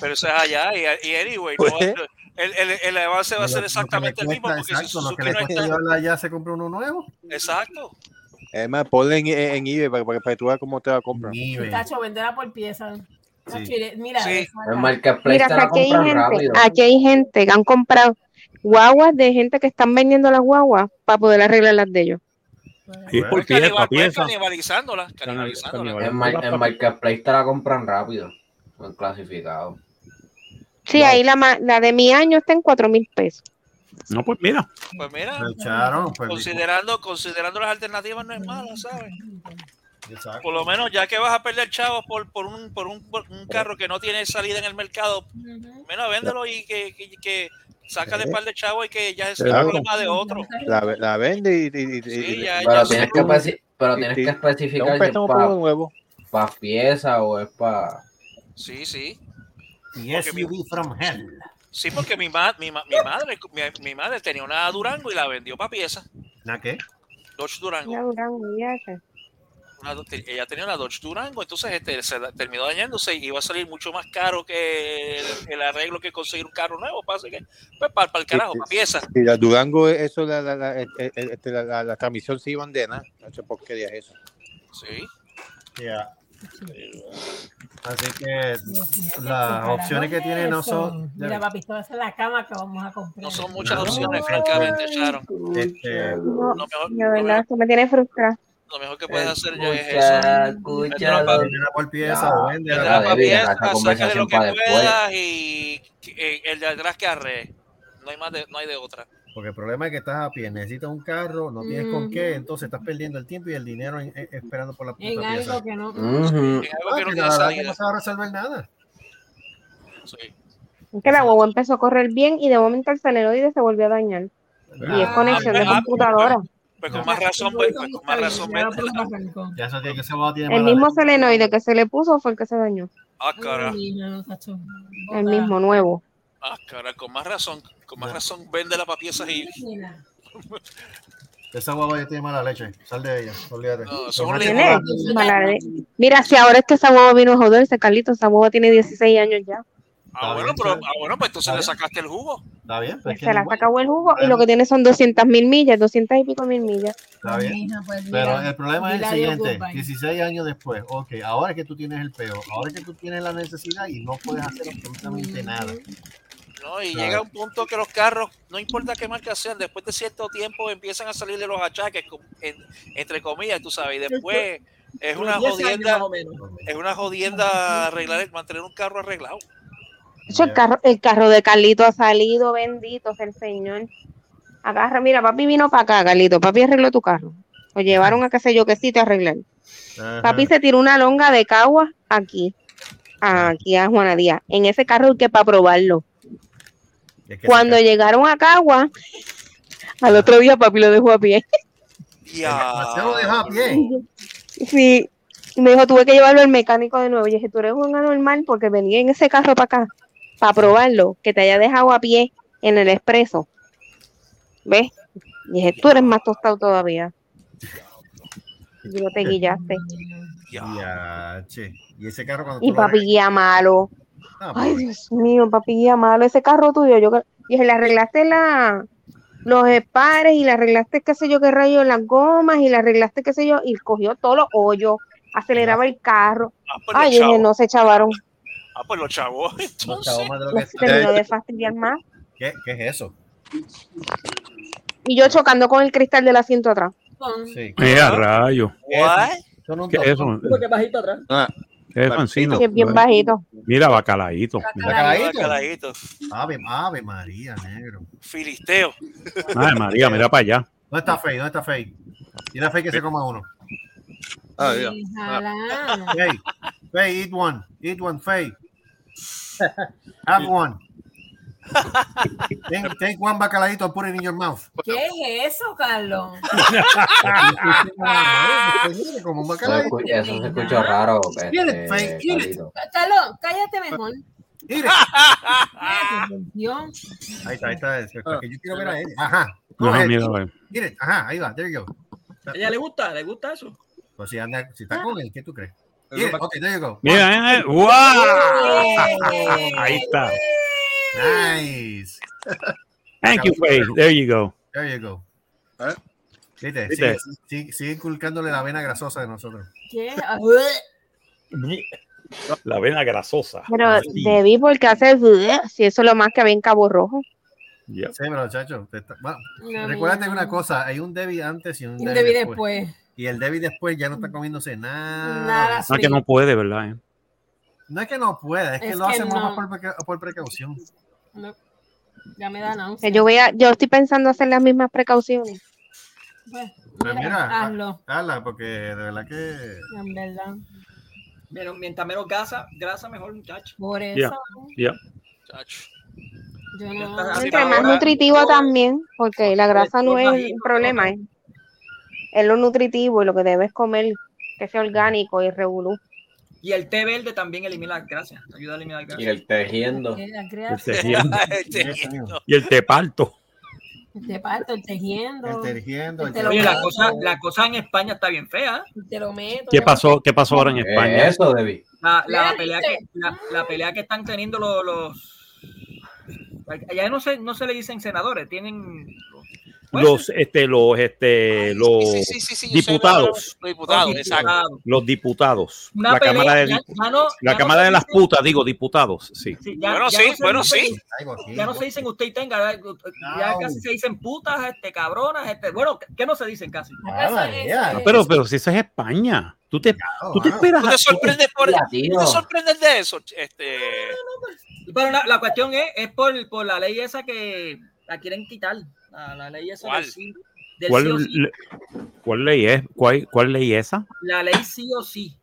Pero eso es allá y, y anyway, Pues, no el, el, el avance va a ser exactamente el mismo porque si exacto, lo que le no cuesta está. llevarla allá se compra uno nuevo. Exacto. Es más, ponle en, en, en eBay para, para, para que tú veas cómo te la compran. Tacho, venderla por pieza. Sí. Mira, Sí. aquí hay gente, rápido. aquí hay gente que han comprado guaguas de gente que están vendiendo las guaguas para poder arreglar las de ellos. Sí, Pues, por Pues pieza, canibal- pues pieza. canibalizándola, canibalizándola. Canibal- En, mar- en marketplace te la compran rápido. En clasificado. Sí, Wow. ahí la, de mi año está en cuatro mil pesos. No, pues mira. Pues mira, echaron. Pues, considerando, considerando las alternativas no es mala, ¿sabes? Exacto. Por lo menos ya que vas a perder chavos por, por, un, por, un, por un carro que no tiene salida en el mercado, menos véndelo y que, que, que sácale un par de chavos y que ya es el problema de otro. La, la vende y, y, y- Sí, y- ya, Pero ya tienes que, pero y- tienes y- que especificar es uno nuevo. para pieza o es para... Sí, sí. The SUV from hell. Sí, porque mi, ma- mi, ma- mi madre mi, mi madre tenía una Durango y la vendió para pieza. ¿Na qué? Dodge Durango. Durango, ya sé. Una ella tenía una Dodge Durango, entonces este, se la- terminó dañándose y iba a salir mucho más caro que el, el arreglo que conseguir un carro nuevo. Pasa que, pues, para, el carajo, para pieza. Y la Durango, eso, la, la, la, este, la, la, la transmisión se iban de nada. No sé por qué es eso. Sí. Yeah. Así que las opciones que tiene no son. Mira, papi, esto va a ser la cama que vamos a comprar. No son muchas No. opciones, francamente, Sharon. Este, No, Lo mejor, de verdad, esto me tiene frustrada. Lo mejor que puedes hacer ya es Escucha, eso. escucha. Por pieza Ya. o véndela véndela. Ya, pa' Debbie, pieza, sácale lo que puedas y eh, el de atrás que arre. No hay más de, no hay de otra. Porque el problema es que estás a pie, necesitas un carro, no tienes con qué, entonces estás perdiendo el tiempo y el dinero en- en- esperando por la puta En pieza. algo que no. Ujú. En algo Ah, que que no la verdad que salida. no se va a resolver nada. Sí. Es que la guagua empezó a correr bien y de momento el solenoide se volvió a dañar. Y es Ah, conexión de ah, computadora. Pues con más razón, pues, pues con más razón, Ya véndela. por barranco. Ya eso tiene que ser tiene El mismo leche. solenoide que se le puso fue el que se dañó. Ah, cara. El mismo, nuevo. Ah, cara, con más razón. Con más razón, véndela para piezas y. Esa guagua ya tiene mala leche. Sal de ella, olvídate. No, Mira, si ahora es que esa guagua vino a joderse, Carlito, esa guagua tiene 16 años ya. Ah, bueno, bien, pero, está ah, bueno, pues entonces le sacaste el jugo. Está bien, pero es que Se la igual. sacó el jugo y lo que tiene son 200 mil millas, 200 y pico mil millas. Está bien. Pues Pero el problema es el siguiente, goodbye. 16 años después, ok, ahora es que tú tienes el peo, ahora es que tú tienes la necesidad y no puedes hacer absolutamente nada. ¿no? Y Claro. llega un punto que los carros, no importa qué marca sean, después de cierto tiempo empiezan a salir de los achaques, en- entre comillas, tú sabes, y después es una 10 años jodienda, es una jodienda arreglar, mantener un carro arreglado. Hecho, el carro, el carro de Carlito ha salido, bendito sea el Señor. Agarra, mira, papi vino para acá, Carlito. Papi arregló tu carro. Lo llevaron a qué sé yo, que sí te arreglar. Ajá. Papi se tiró una longa de cagua aquí, aquí a Juana Díaz, en ese carro que para probarlo. Es que Cuando llegaron a Cagua, al otro día papi lo dejó a pie. carro- Se lo dejó a pie. Sí, y me dijo, tuve que llevarlo al mecánico de nuevo. Y dije, tú eres un anormal porque venía en ese carro para acá, para probarlo, que te haya dejado a pie en el expreso. ¿Ves? Y dije, tú eres más tostado todavía. Yo te (laughs) guillaste. Ya, che. Y ese carro cuando Y tú papi guía malo. Ah, Ay, pobre. Dios mío, papi guía malo. Ese carro tuyo, yo y le arreglaste la, los espares y le arreglaste qué sé yo qué rayo las gomas y le arreglaste qué sé yo y cogió todos los hoyos, aceleraba el carro. pues, Ay, dije, no se chavaron. Ah, pues los (laughs) chavos. Los Entonces, chavos más de lo Los que- terminó de fastidiar más. ¿Qué, ¿Qué es eso? Y yo chocando con el cristal del asiento atrás. Sí. Mira, rayo. Son un ¿Qué es eso? Porque bajito atrás. ¿Qué es Francino? Sí, bien bajito. Mira, bacalaíto. Bacalaíto. Bacalaíto. Ave, ave María, negro. Filisteo. Ay, María, mira para allá. ¿Dónde está Fey? ¿Dónde está Fey? Dile a Fey que se coma uno. Ah, ya. Fey, Fey, eat one. Eat one, Fey. (laughs) Have one. Take, take one bacalaíto and put it in your mouth. ¿Qué es eso, Carlos? (laughs) Como un escucha, eso se escucha raro. Este. Carlos, cállate mejor. Ahí está, ahí está. es porque Yo quiero ver a él. Ajá. A ver. Mire, ajá, ahí va. There you go. ¿A ella le gusta? ¿Le gusta eso? Pues si, anda, si está con él, ¿qué tú crees? Mire, ok, there you go. Mira, eh, eh, ¡Wow! Ahí está. Nice. Thank you, Faye. There you go. There you go. ¿Viste? ¿Viste? Sigue, sigue- sigue inculcándole la vena grasosa de nosotros. ¿Qué? La vena grasosa. Pero Sí. debí porque hace si eso es lo más que había en Cabo Rojo. Sí, pero chacho. te está- bueno, No, recuérdate una cosa: hay un Debbie antes y un Un Debbie, Debbie después. después. Y el Debbie después ya no está comiéndose nada. Nada No, que no puede, ¿verdad? eh? No es que no pueda, es que Es lo hacemos no. más por, preca- por precaución. No. Ya me da Que náusea. yo voy a, yo estoy pensando hacer las mismas precauciones. Pues, Pues mira, mira, hazlo. hazla, porque de verdad que. En verdad. Menos- mientras menos grasa, grasa mejor, muchacho. Por eso. Yo no. estás así Entre más nutritivo también, porque la grasa no es el bajito, problema, es, es lo nutritivo y lo que debes comer, que sea orgánico y revolú. Y el té verde también elimina las grasas. Ayuda a eliminar grasas. Y el tejiendo. Eh, (laughs) El tejiendo. El tejiendo. Y el teparto. Te parto, el tejiendo. El tejiendo, el Te lo Oye, la cosa, la cosa en España está bien fea. Te lo meto. ¿Qué pasó, ¿Qué pasó ahora en ¿Qué España? es eso, Debbie? La, la ¿Qué pelea que, la pelea que están teniendo los, los allá no se, no se le dicen senadores, tienen Los, este, los, este, los Sí, sí, sí, diputados. Los diputados, los exacto. diputados. Los diputados. Una la pelea, Cámara de, ya- Dip- ya no- la ya cámara de las putas, digo, diputados, sí. Sí, ya- Bueno, ya sí, bueno, sí. Ya no se dicen usted y tenga, ya, ya No. casi se dicen putas, este, cabronas, este, bueno, ¿qué no se dicen casi? Ah, pero, pero si eso es España, tú te, tú te esperas. ¿Tú te a- tú te- sorprendes por Latino. ¿tú te sorprendes de eso? Este, Pero la, la cuestión es, es por, por la ley esa que la quieren quitar, la, la ley esa ¿Cuál? del sí, del ¿Cuál, sí o sí. le- ¿Cuál ley es? ¿Cuál, ¿Cuál ley es esa? La ley sí o sí.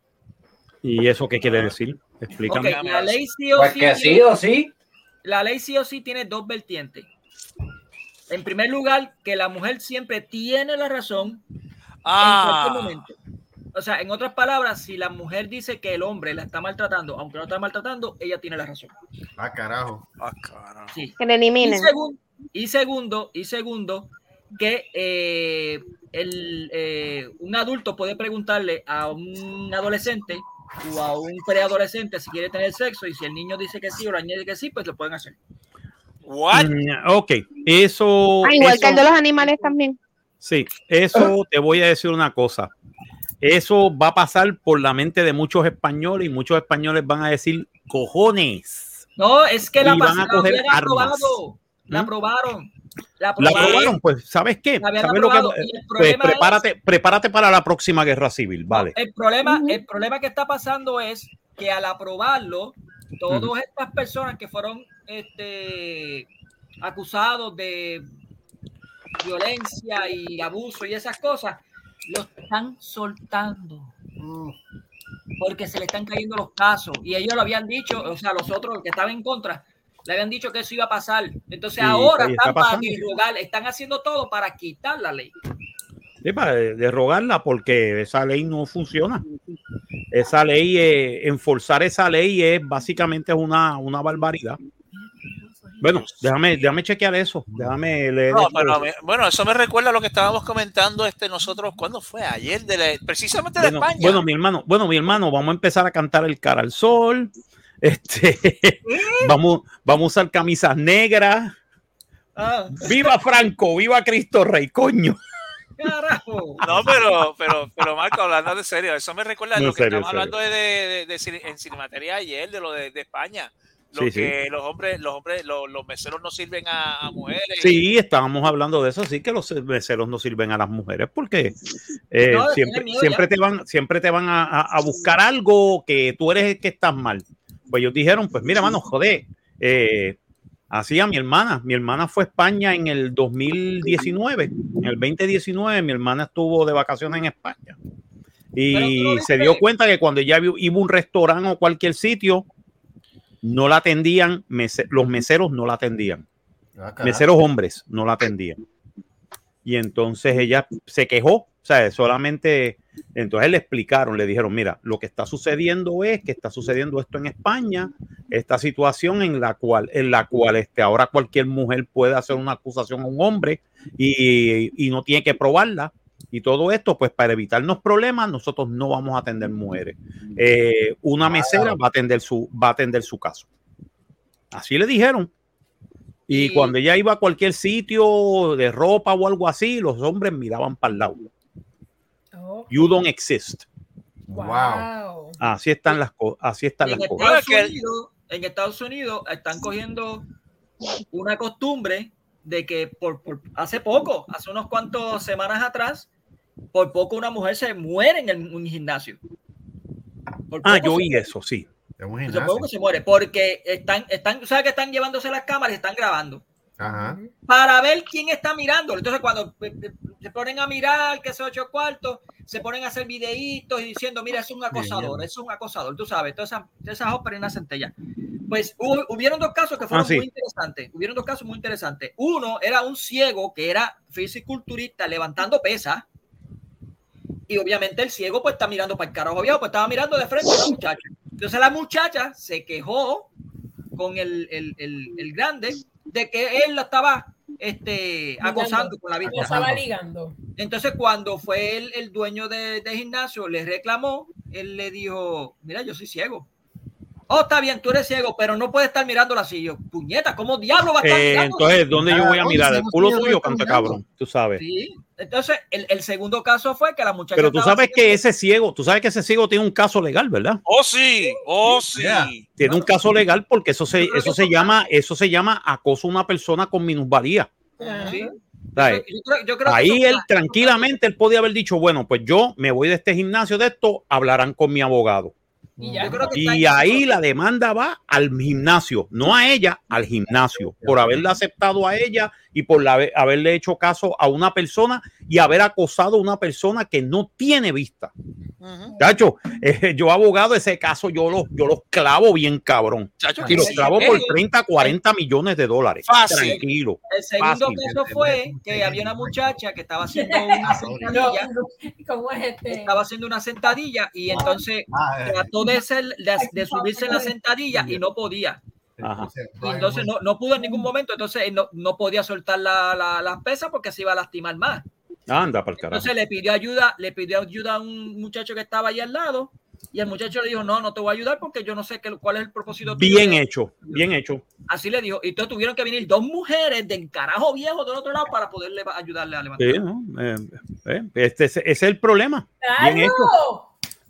¿Y eso qué quiere decir? Explícame. Ok, la ley sí o Pues sí. que sí o sí. La ley sí o sí tiene dos vertientes. En primer lugar, que la mujer siempre tiene la razón en ah, cualquier momento. O sea, en otras palabras, si la mujer dice que el hombre la está maltratando, aunque no está maltratando, ella tiene la razón. Ah, carajo. ah, carajo. Sí. Que le Y, eliminen. segun- y segundo, y segundo, que eh, el, eh, un adulto puede preguntarle a un adolescente o a un preadolescente si quiere tener sexo y si el niño dice que sí o la niña dice que sí, pues lo pueden hacer. What? Mm, Ok, eso. Ah, igual que el de los animales también. Sí, eso te voy a decir una cosa. Eso va a pasar por la mente de muchos españoles y muchos españoles van a decir cojones. No, es que la van a pasada coger armas. La aprobaron. La aprobaron. pues, ¿sabes qué? La habían ¿Sabes lo que- aprobado, y el pues problema es- prepárate, prepárate para la próxima guerra civil, vale. El problema, el problema que está pasando es que al aprobarlo, todas estas personas que fueron este, acusados de violencia y abuso y esas cosas, los están soltando. Mm. Porque se le están cayendo los casos. Y ellos lo habían dicho, o sea, los otros que estaban en contra, le habían dicho que eso iba a pasar. Entonces Sí, ahora están para están haciendo todo para quitar la ley. Sí, para derrogarla porque esa ley no funciona. Esa ley, eh, enforzar esa ley es básicamente una, una barbaridad. Bueno, déjame, déjame chequear eso. Déjame leer. No, pero me- bueno, eso me recuerda a lo que estábamos comentando este nosotros, ¿cuándo fue? Ayer, de la- precisamente de bueno, España. bueno, mi hermano, bueno, mi hermano, vamos a empezar a cantar el cara al sol. Este, vamos, vamos a usar camisas negras. Ah, ¡Viva Franco! ¡Viva Cristo Rey! ¡Coño! carajo. No, pero, pero, pero Marco, hablando de serio, eso me recuerda a No, lo que serio, estamos serio. hablando de, de- de cine- en Cinematería ayer, de lo de, de España. Lo Sí, que los hombres, los hombres, los, los meseros no sirven a, a mujeres. Sí, estábamos hablando de eso, sí que los meseros no sirven a las mujeres porque eh, No, siempre, siempre te van, siempre te van a, a- a buscar algo que tú eres el que estás mal. Pues ellos dijeron, pues mira, mano, joder, eh, así a mi hermana, mi hermana fue a España en el 2019, en el 2019 mi hermana estuvo de vacaciones en España y se dio cuenta que cuando ella iba a un restaurante o cualquier sitio, no la atendían, los meseros no la atendían carajo. meseros hombres no la atendían. Y entonces ella se quejó, o sea, solamente, entonces le explicaron, le dijeron, mira, lo que está sucediendo es que está sucediendo esto en España, esta situación en la cual, en la cual este, ahora cualquier mujer puede hacer una acusación a un hombre y, y no tiene que probarla. Y todo esto, pues para evitarnos problemas, nosotros no vamos a atender mujeres. Eh, una mesera va a atender su, va a atender su caso. Así le dijeron. Y cuando ella iba a cualquier sitio de ropa o algo así, los hombres miraban para el lado. You don't exist. Wow. Así están las cosas. Así están en las cosas. Estados, Unidos, en Estados Unidos están cogiendo una costumbre de que por, por- hace poco, hace unos cuantos semanas atrás, por poco una mujer se muere en el- un gimnasio. Ah, yo oí eso, sí. Por poco se muere porque están, están, ¿sabes que están llevándose las cámaras y están grabando? Ajá. para ver quién está mirando. Entonces, cuando eh, eh, se ponen a mirar que es ocho cuartos, se ponen a hacer videitos y diciendo, mira, es un acosador, Bien. es un acosador, tú sabes, todas esas, todas esas óperas en la centella. Pues hubo- hubieron dos casos que fueron Ah, sí. muy interesantes. Hubieron dos casos muy interesantes. Uno era un ciego que era fisiculturista levantando pesas. Y obviamente el ciego pues está mirando para el carajo viejo, pues estaba mirando de frente a la muchacha. Entonces la muchacha se quejó con el, el, el, el grande de que él la estaba este, acosando con la vista. Lo estaba ligando. Entonces, cuando fue el, el dueño de, de gimnasio, le reclamó, él le dijo, mira, yo soy ciego. Oh, está bien, tú eres ciego, pero no puedes estar mirándola así. Yo, puñeta, ¿cómo diablo va a estar Eh, mirando? entonces, ¿dónde yo voy a Oye, mirar? ¿El culo tuyo mirando. cabrón? Tú sabes. Sí. Entonces, el, el segundo caso fue que la muchacha. Pero tú sabes que ese ciego, tú sabes que ese ciego tiene un caso legal, ¿verdad? Oh, sí, oh, sí. Tiene un caso legal porque eso se, eso se llama, eso se llama acoso a una persona con minusvalía. Yo creo- yo creo que Ahí eso- él tranquilamente él podía haber dicho, bueno, pues yo me voy de este gimnasio de esto, hablarán con mi abogado. Yo creo que Y en- ahí la demanda va al gimnasio, no a ella, al gimnasio, por haberle aceptado a ella y por la- haberle hecho caso a una persona y haber acosado a una persona que no tiene vista. Chacho, eh, yo abogado ese caso, yo los, yo los clavo bien cabrón. Chacho, y los clavo por Eh, 30, 40 millones de dólares. Fácil. Tranquilo. El segundo Fácil. caso fue que había una muchacha que estaba haciendo una (laughs) sentadilla. (laughs) ¿Cómo es este? Estaba haciendo una sentadilla y entonces trató de, ser, de, de subirse en la sentadilla y no podía. Ajá. Entonces no, no pudo en ningún momento, entonces él no, no podía soltar la, la- las pesas porque se iba a lastimar más. Anda para el carajo. Entonces le pidió ayuda, le pidió ayuda a un muchacho que estaba ahí al lado y el muchacho le dijo, no, no te voy a ayudar porque yo no sé qué, cuál es el propósito. Bien de-". hecho, bien hecho. Así le dijo. Y entonces tuvieron que venir dos mujeres del carajo viejo del otro lado para poderle ayudarle a levantar. Sí, ¿no? Eh, eh, este, ese ese es el problema. Bien hecho.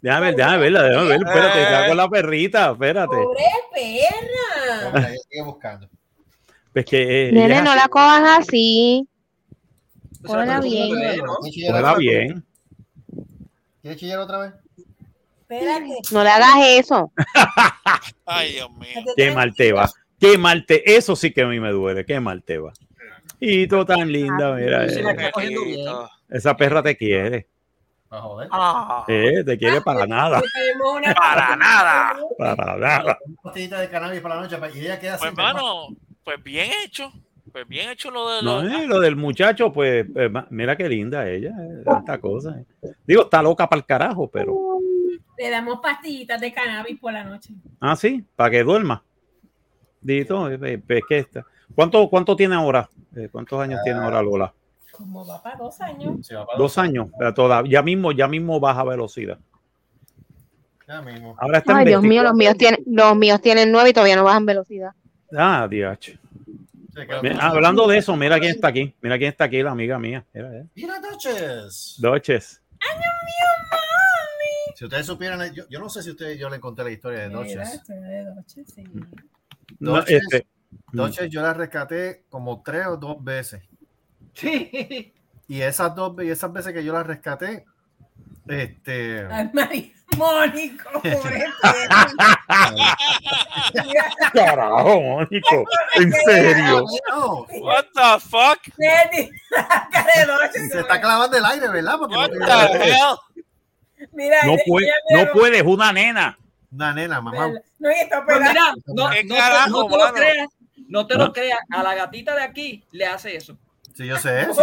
Déjame ver, déjame verla, déjame ver. Espérate, está con la perrita, espérate. ¡Pobre perra! Sigue buscando. Es que eh, Nene, no la cojas así. Cógela bien. Cógela bien. ¿Quieres chillar otra vez? Espérate. No le hagas eso. (laughs) Ay, Dios mío. Qué mal te va. Qué mal te. Eso sí que a mí me duele. Qué mal te va. Y tú tan linda, mira. Eh, esa perra te quiere. Ah, Eh, te quiere para nada. Una- para nada. Para nada. Pastillita de cannabis para la noche y ella queda Pues, hermano, pues bien hecho. Pues bien hecho lo de No, lo eh, lo del muchacho, pues, eh, mira qué linda ella. eh, Tanta cosa. eh. Digo, está loca para el carajo, pero. Le damos pastillitas de cannabis por la noche. Ah, sí, para que duerma. Dito, eh, eh, pues, que está. ¿Cuánto, cuánto tiene ahora? Eh, ¿Cuántos años tiene ahora Lola? Como va para dos años. Dos años. Pero toda- ya mismo, ya mismo baja velocidad. Ya mismo. Ahora está en Ay, Dios mío, 24. los míos tienen, los míos tienen nueve y todavía no bajan velocidad. Ah, DH. Mira, hablando de eso, mira quién está aquí. Mira quién está aquí, la amiga mía. Mira, eh. Mira, Doches. Doches. Si ustedes supieran, yo, yo no sé si ustedes, yo le conté la historia de Doches. esto es de noche, sí. No, Doches, este, Doches yo la rescaté como tres o dos veces. Sí. Y esas dos y esas veces que yo la rescaté, este. Ay, Mónico, pobre (laughs) Carajo, Mónico. En serio. What the fuck? Se está clavando el aire, ¿verdad? Porque What no the hell? Mira, No puede, no puedes, una nena. Una nena, mamá. No, está Pues mira, no, ¿Qué no, carajo, no te lo creas, no te lo creas, a la gatita de aquí le hace eso. Sí, yo sé. Sí.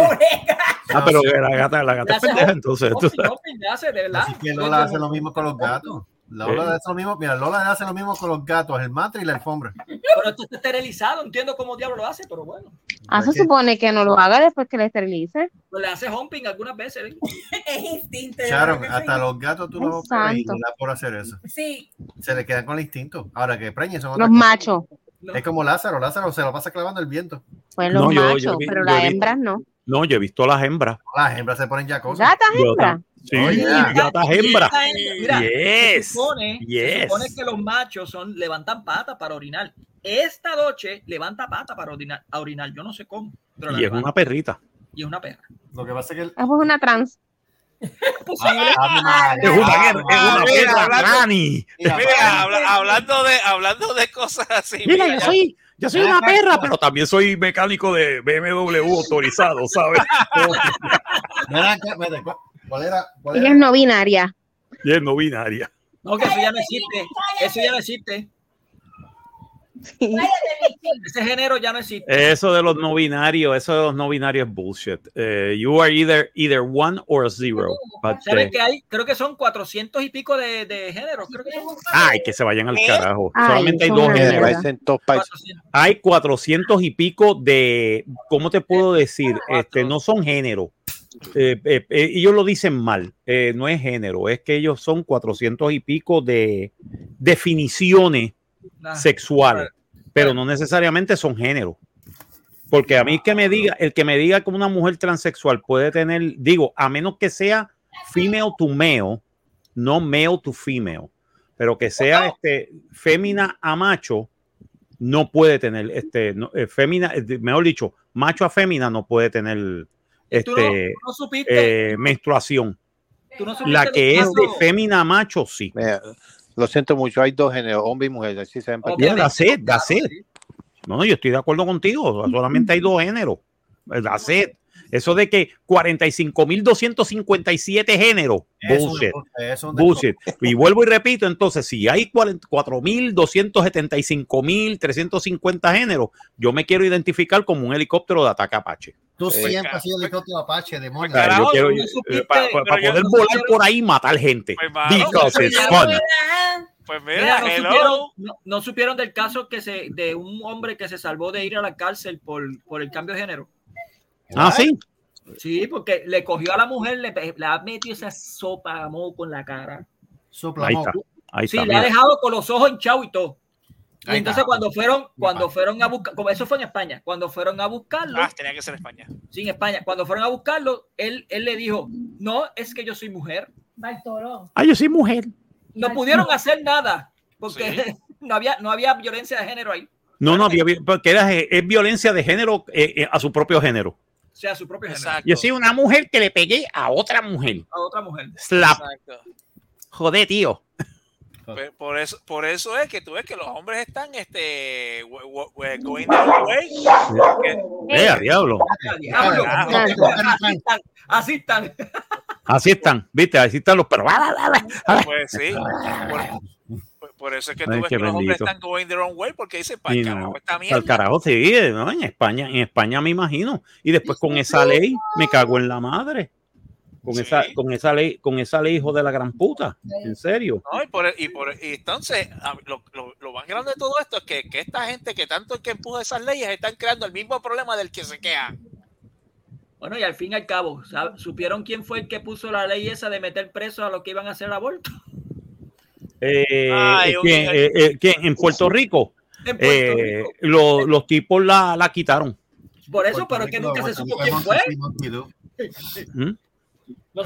Ah, pero que la gata, la gata es pendeja, entonces. tú sabes. hace, de verdad. Así que Lola hace lo mismo con los gatos. Lola hace lo mismo, mira, Lola hace lo mismo con los gatos, el matre y la alfombra. Pero esto está esterilizado, entiendo cómo diablo lo hace, pero bueno. Ah, se Es que- supone que no lo haga después que le esterilice. Pues le hace humping algunas veces. ¿eh? (laughs) Es instinto. que hasta los gatos tú no por hacer eso. Sí, Se le quedan con el instinto. Ahora que preñen son Los machos. No. Es como Lázaro, Lázaro se lo pasa clavando el viento. Pues los No, yo- machos, yo vi- pero las hembras no. No, yo he visto las hembras. Las hembras se ponen ya cosas. Gatas hembras. Sí, Oye, gatas hembras. Mira, se Yes. supone, se supone que los machos son, levantan pata para orinar. Esta noche levanta pata para orinar, a orinar. Yo no sé cómo, pero la Y es levanta. una perrita. y es una perra. Lo que pasa es que el- pues una trans. (laughs) Ah, Es una, ah, es perra hablando- de, hablando de cosas así. Mira, mira, yo soy, yo soy una perra, pero también soy mecánico de BMW autorizado, ¿sabes? (laughs) ¿cuál- ¿Cuál era? ¿Cuál Ella era? es no binaria. Y es no binaria. No, que eso ya no existe. Eso ya no existe. Sí. Ese género ya no existe. Eso de los no binarios, eso de los no binarios es bullshit. Eh, you are either, either one or zero. But, ¿Sabes eh, que hay? Creo que son 400 y pico de, de géneros. Creo que son ay, que se vayan al carajo. Ay, Solamente hay dos géneros. mierda. Parecen todos países. 400. Hay 400 y pico de, ¿cómo te puedo decir? Este, no son género. Eh, eh, eh, ellos lo dicen mal, eh, no es género, es que ellos son 400 y pico de definiciones Sexuales, pero no necesariamente son género. Porque a mí que me diga, el que me diga que una mujer transexual puede tener, digo, a menos que sea female to male, no male to female, pero que sea este fémina a macho, no puede tener este no, eh, fémina, eh, mejor dicho, macho a fémina no puede tener ¿Tú no, este tú no supiste? eh, menstruación. tú no supiste La que es de fémina a macho, sí. Mira, lo siento mucho, hay dos géneros, hombre y mujer. Así se ven Yeah, that's it, that's it. No, no, yo estoy de acuerdo contigo. Solamente hay dos (laughs) géneros. That's it. Eso de que 45.257 géneros. Bullshit. Bullshit. Y vuelvo y repito, entonces, si hay 4.275.350 géneros, yo me quiero identificar como un helicóptero de ataque Apache. Tú Eh, siempre has sido helicóptero Apache, demonio. O sea, Carajo, yo quiero, tú no supiste, para poder volar quiero- por ahí y matar gente. Pues, Because pues, it's fun. Pues Mira, mira, no, supieron, no, no supieron del caso que se, de un hombre que se salvó de ir a la cárcel por, por el cambio de género. Ah, sí. Sí, porque le cogió a la mujer, le, le ha metido esa sopa moco en la cara. Sopla Ahí está. Ahí Sí, está. le ha mira. dejado con los ojos hinchados y todo. Y Ahí entonces está. cuando fueron, cuando fueron a buscar, como eso fue en España, cuando fueron a buscarlo, Ah, tenía que ser España. sí, en España, cuando fueron a buscarlo, él, él le dijo, no, es que yo soy mujer. Bartolo. Ah, yo soy mujer. No pudieron hacer nada, porque (laughs) no, había, no había violencia de género ahí, No, no, había- porque era, es violencia de género eh, eh, a su propio género. o sea, su propio género, Exacto. Yo soy una mujer que le pegué a otra mujer. a otra mujer. Slap. Exacto. Joder, tío. Pues, por eso, por eso es que tú ves que los hombres están este we- we- we- going the way. Que- Eh, a diablo. ¡Ah, diablo! Así están, así están. ¿viste? Así están los perros. Pues sí. Por, por- por eso es que tú Ay, ves que los hombres bendito. están going their own way porque dicen, para el carajo esta Al mierda. carajo, sí, ¿no? En España, en España me imagino. Y después con esa ley me cago en la madre. Con Sí. esa, con esa ley, con esa ley, hijo de la gran puta. En serio. No, y, por, y, por, y entonces a- lo, lo- lo van background de todo esto es que, que esta gente que tanto es que empuja esas leyes están creando el mismo problema del que se quejan. Bueno, y al fin y al cabo, ¿sab- ¿supieron quién fue el que puso la ley esa de meter preso a los que iban a hacer aborto? Eh, Ay, eh, un ¿quién, eh, eh, quién? en Puerto Rico, En Puerto eh, lo- los tipos la, la quitaron. Por eso, pero es que nunca se supo quién fue. ¿Mm?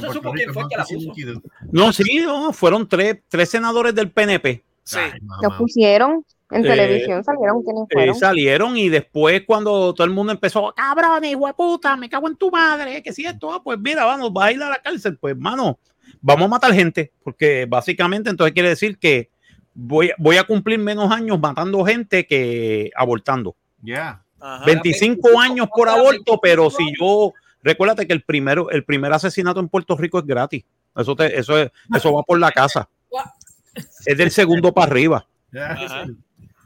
No se supo quién fue el que la puso. No, sí, no, fueron tres, tres senadores del PNP. Sí. Lo pusieron en Eh, televisión, salieron Eh, fueron. salieron y después cuando todo el mundo empezó, cabrón, hijo de puta, me cago en tu madre, que si esto, ah, pues mira, vamos, va a ir a la cárcel, pues mano, vamos a matar gente, porque básicamente entonces quiere decir que voy, voy a cumplir menos años matando gente que abortando. Ya. 25 años por aborto, pero si yo, recuérdate que el primero, el primer asesinato en Puerto Rico es gratis. Eso te, eso es, eso va por la casa. Es del segundo para arriba.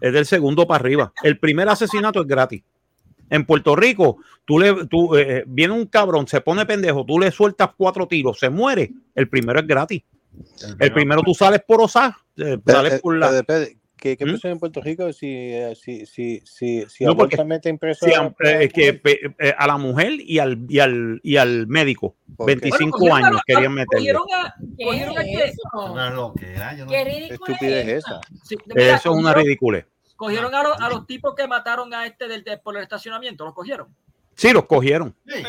Es del segundo para arriba. El primer asesinato es gratis. En Puerto Rico, tú le, tú, eh, viene un cabrón, se pone pendejo, tú le sueltas cuatro tiros, se muere. El primero es gratis. El primero tú sales por osar, eh, sales Eh, por eh, la. ¿Qué, qué ¿Mm? en Puerto Rico si, eh, si, si, si, si No, porque abortan, meten preso Sí, a- eh, que, eh, a la mujer y al, y al, y al médico. ¿Por qué? 25 Bueno, cogieron años a- querían meterle. Cogieron a, cogieron a ¿Qué que- es eso? Una loquera, yo no- Qué ridículo ¿Qué estupidez es esa? Sí, mira, Eso es una ridícula. Cogieron a, los- a los tipos que mataron a este del, de- por el estacionamiento, los cogieron. Sí, los cogieron. Sí.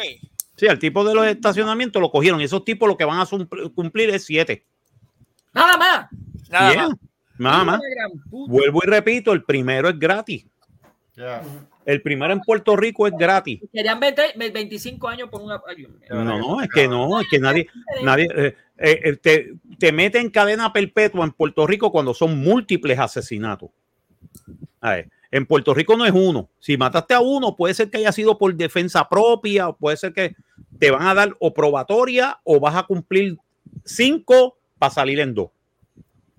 Sí, al tipo de los estacionamientos lo cogieron. Y esos tipos lo que van a cum- cumplir es siete. Nada más. Nada Yeah, más. Nada más. Vuelvo y repito, el primero es gratis. El primero en Puerto Rico es gratis. Querían 20 25 años por una. ay. No, no, es que no, es que nadie, (laughs) nadie eh, eh, eh, te, te mete en cadena perpetua en Puerto Rico cuando son múltiples asesinatos. A ver, en Puerto Rico no es uno. Si mataste a uno, puede ser que haya sido por defensa propia, o puede ser que te van a dar o probatoria o vas a cumplir cinco para salir en dos,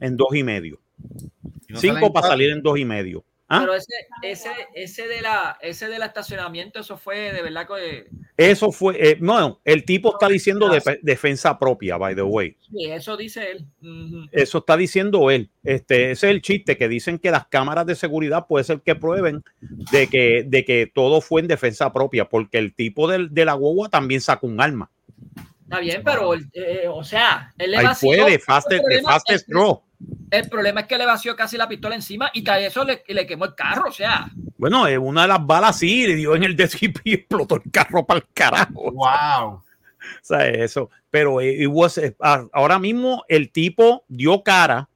en dos y medio. No Cinco para cuatro. salir en dos y medio. ¿Ah? Pero ese, ese, ese de la, ese del estacionamiento, eso fue de verdad que Eso fue, eh, no, el tipo está diciendo de- defensa propia, by the way. sí, eso dice él. Eso está diciendo él. Este, ese es el chiste que dicen que las cámaras de seguridad puede ser que prueben de que, de que todo fue en defensa propia, porque el tipo del, de la guagua también sacó un arma. Está bien, pero eh, o sea, él le Ahí vació. fue de el de problema. El problema es que le vació casi la pistola encima y tras eso le, le quemó el carro, o sea. Bueno, eh, una de las balas sí le dio en el DCP y explotó el carro para el carajo. (laughs) Wow. O sea, eso. Pero eh, it was, ahora mismo el tipo dio cara,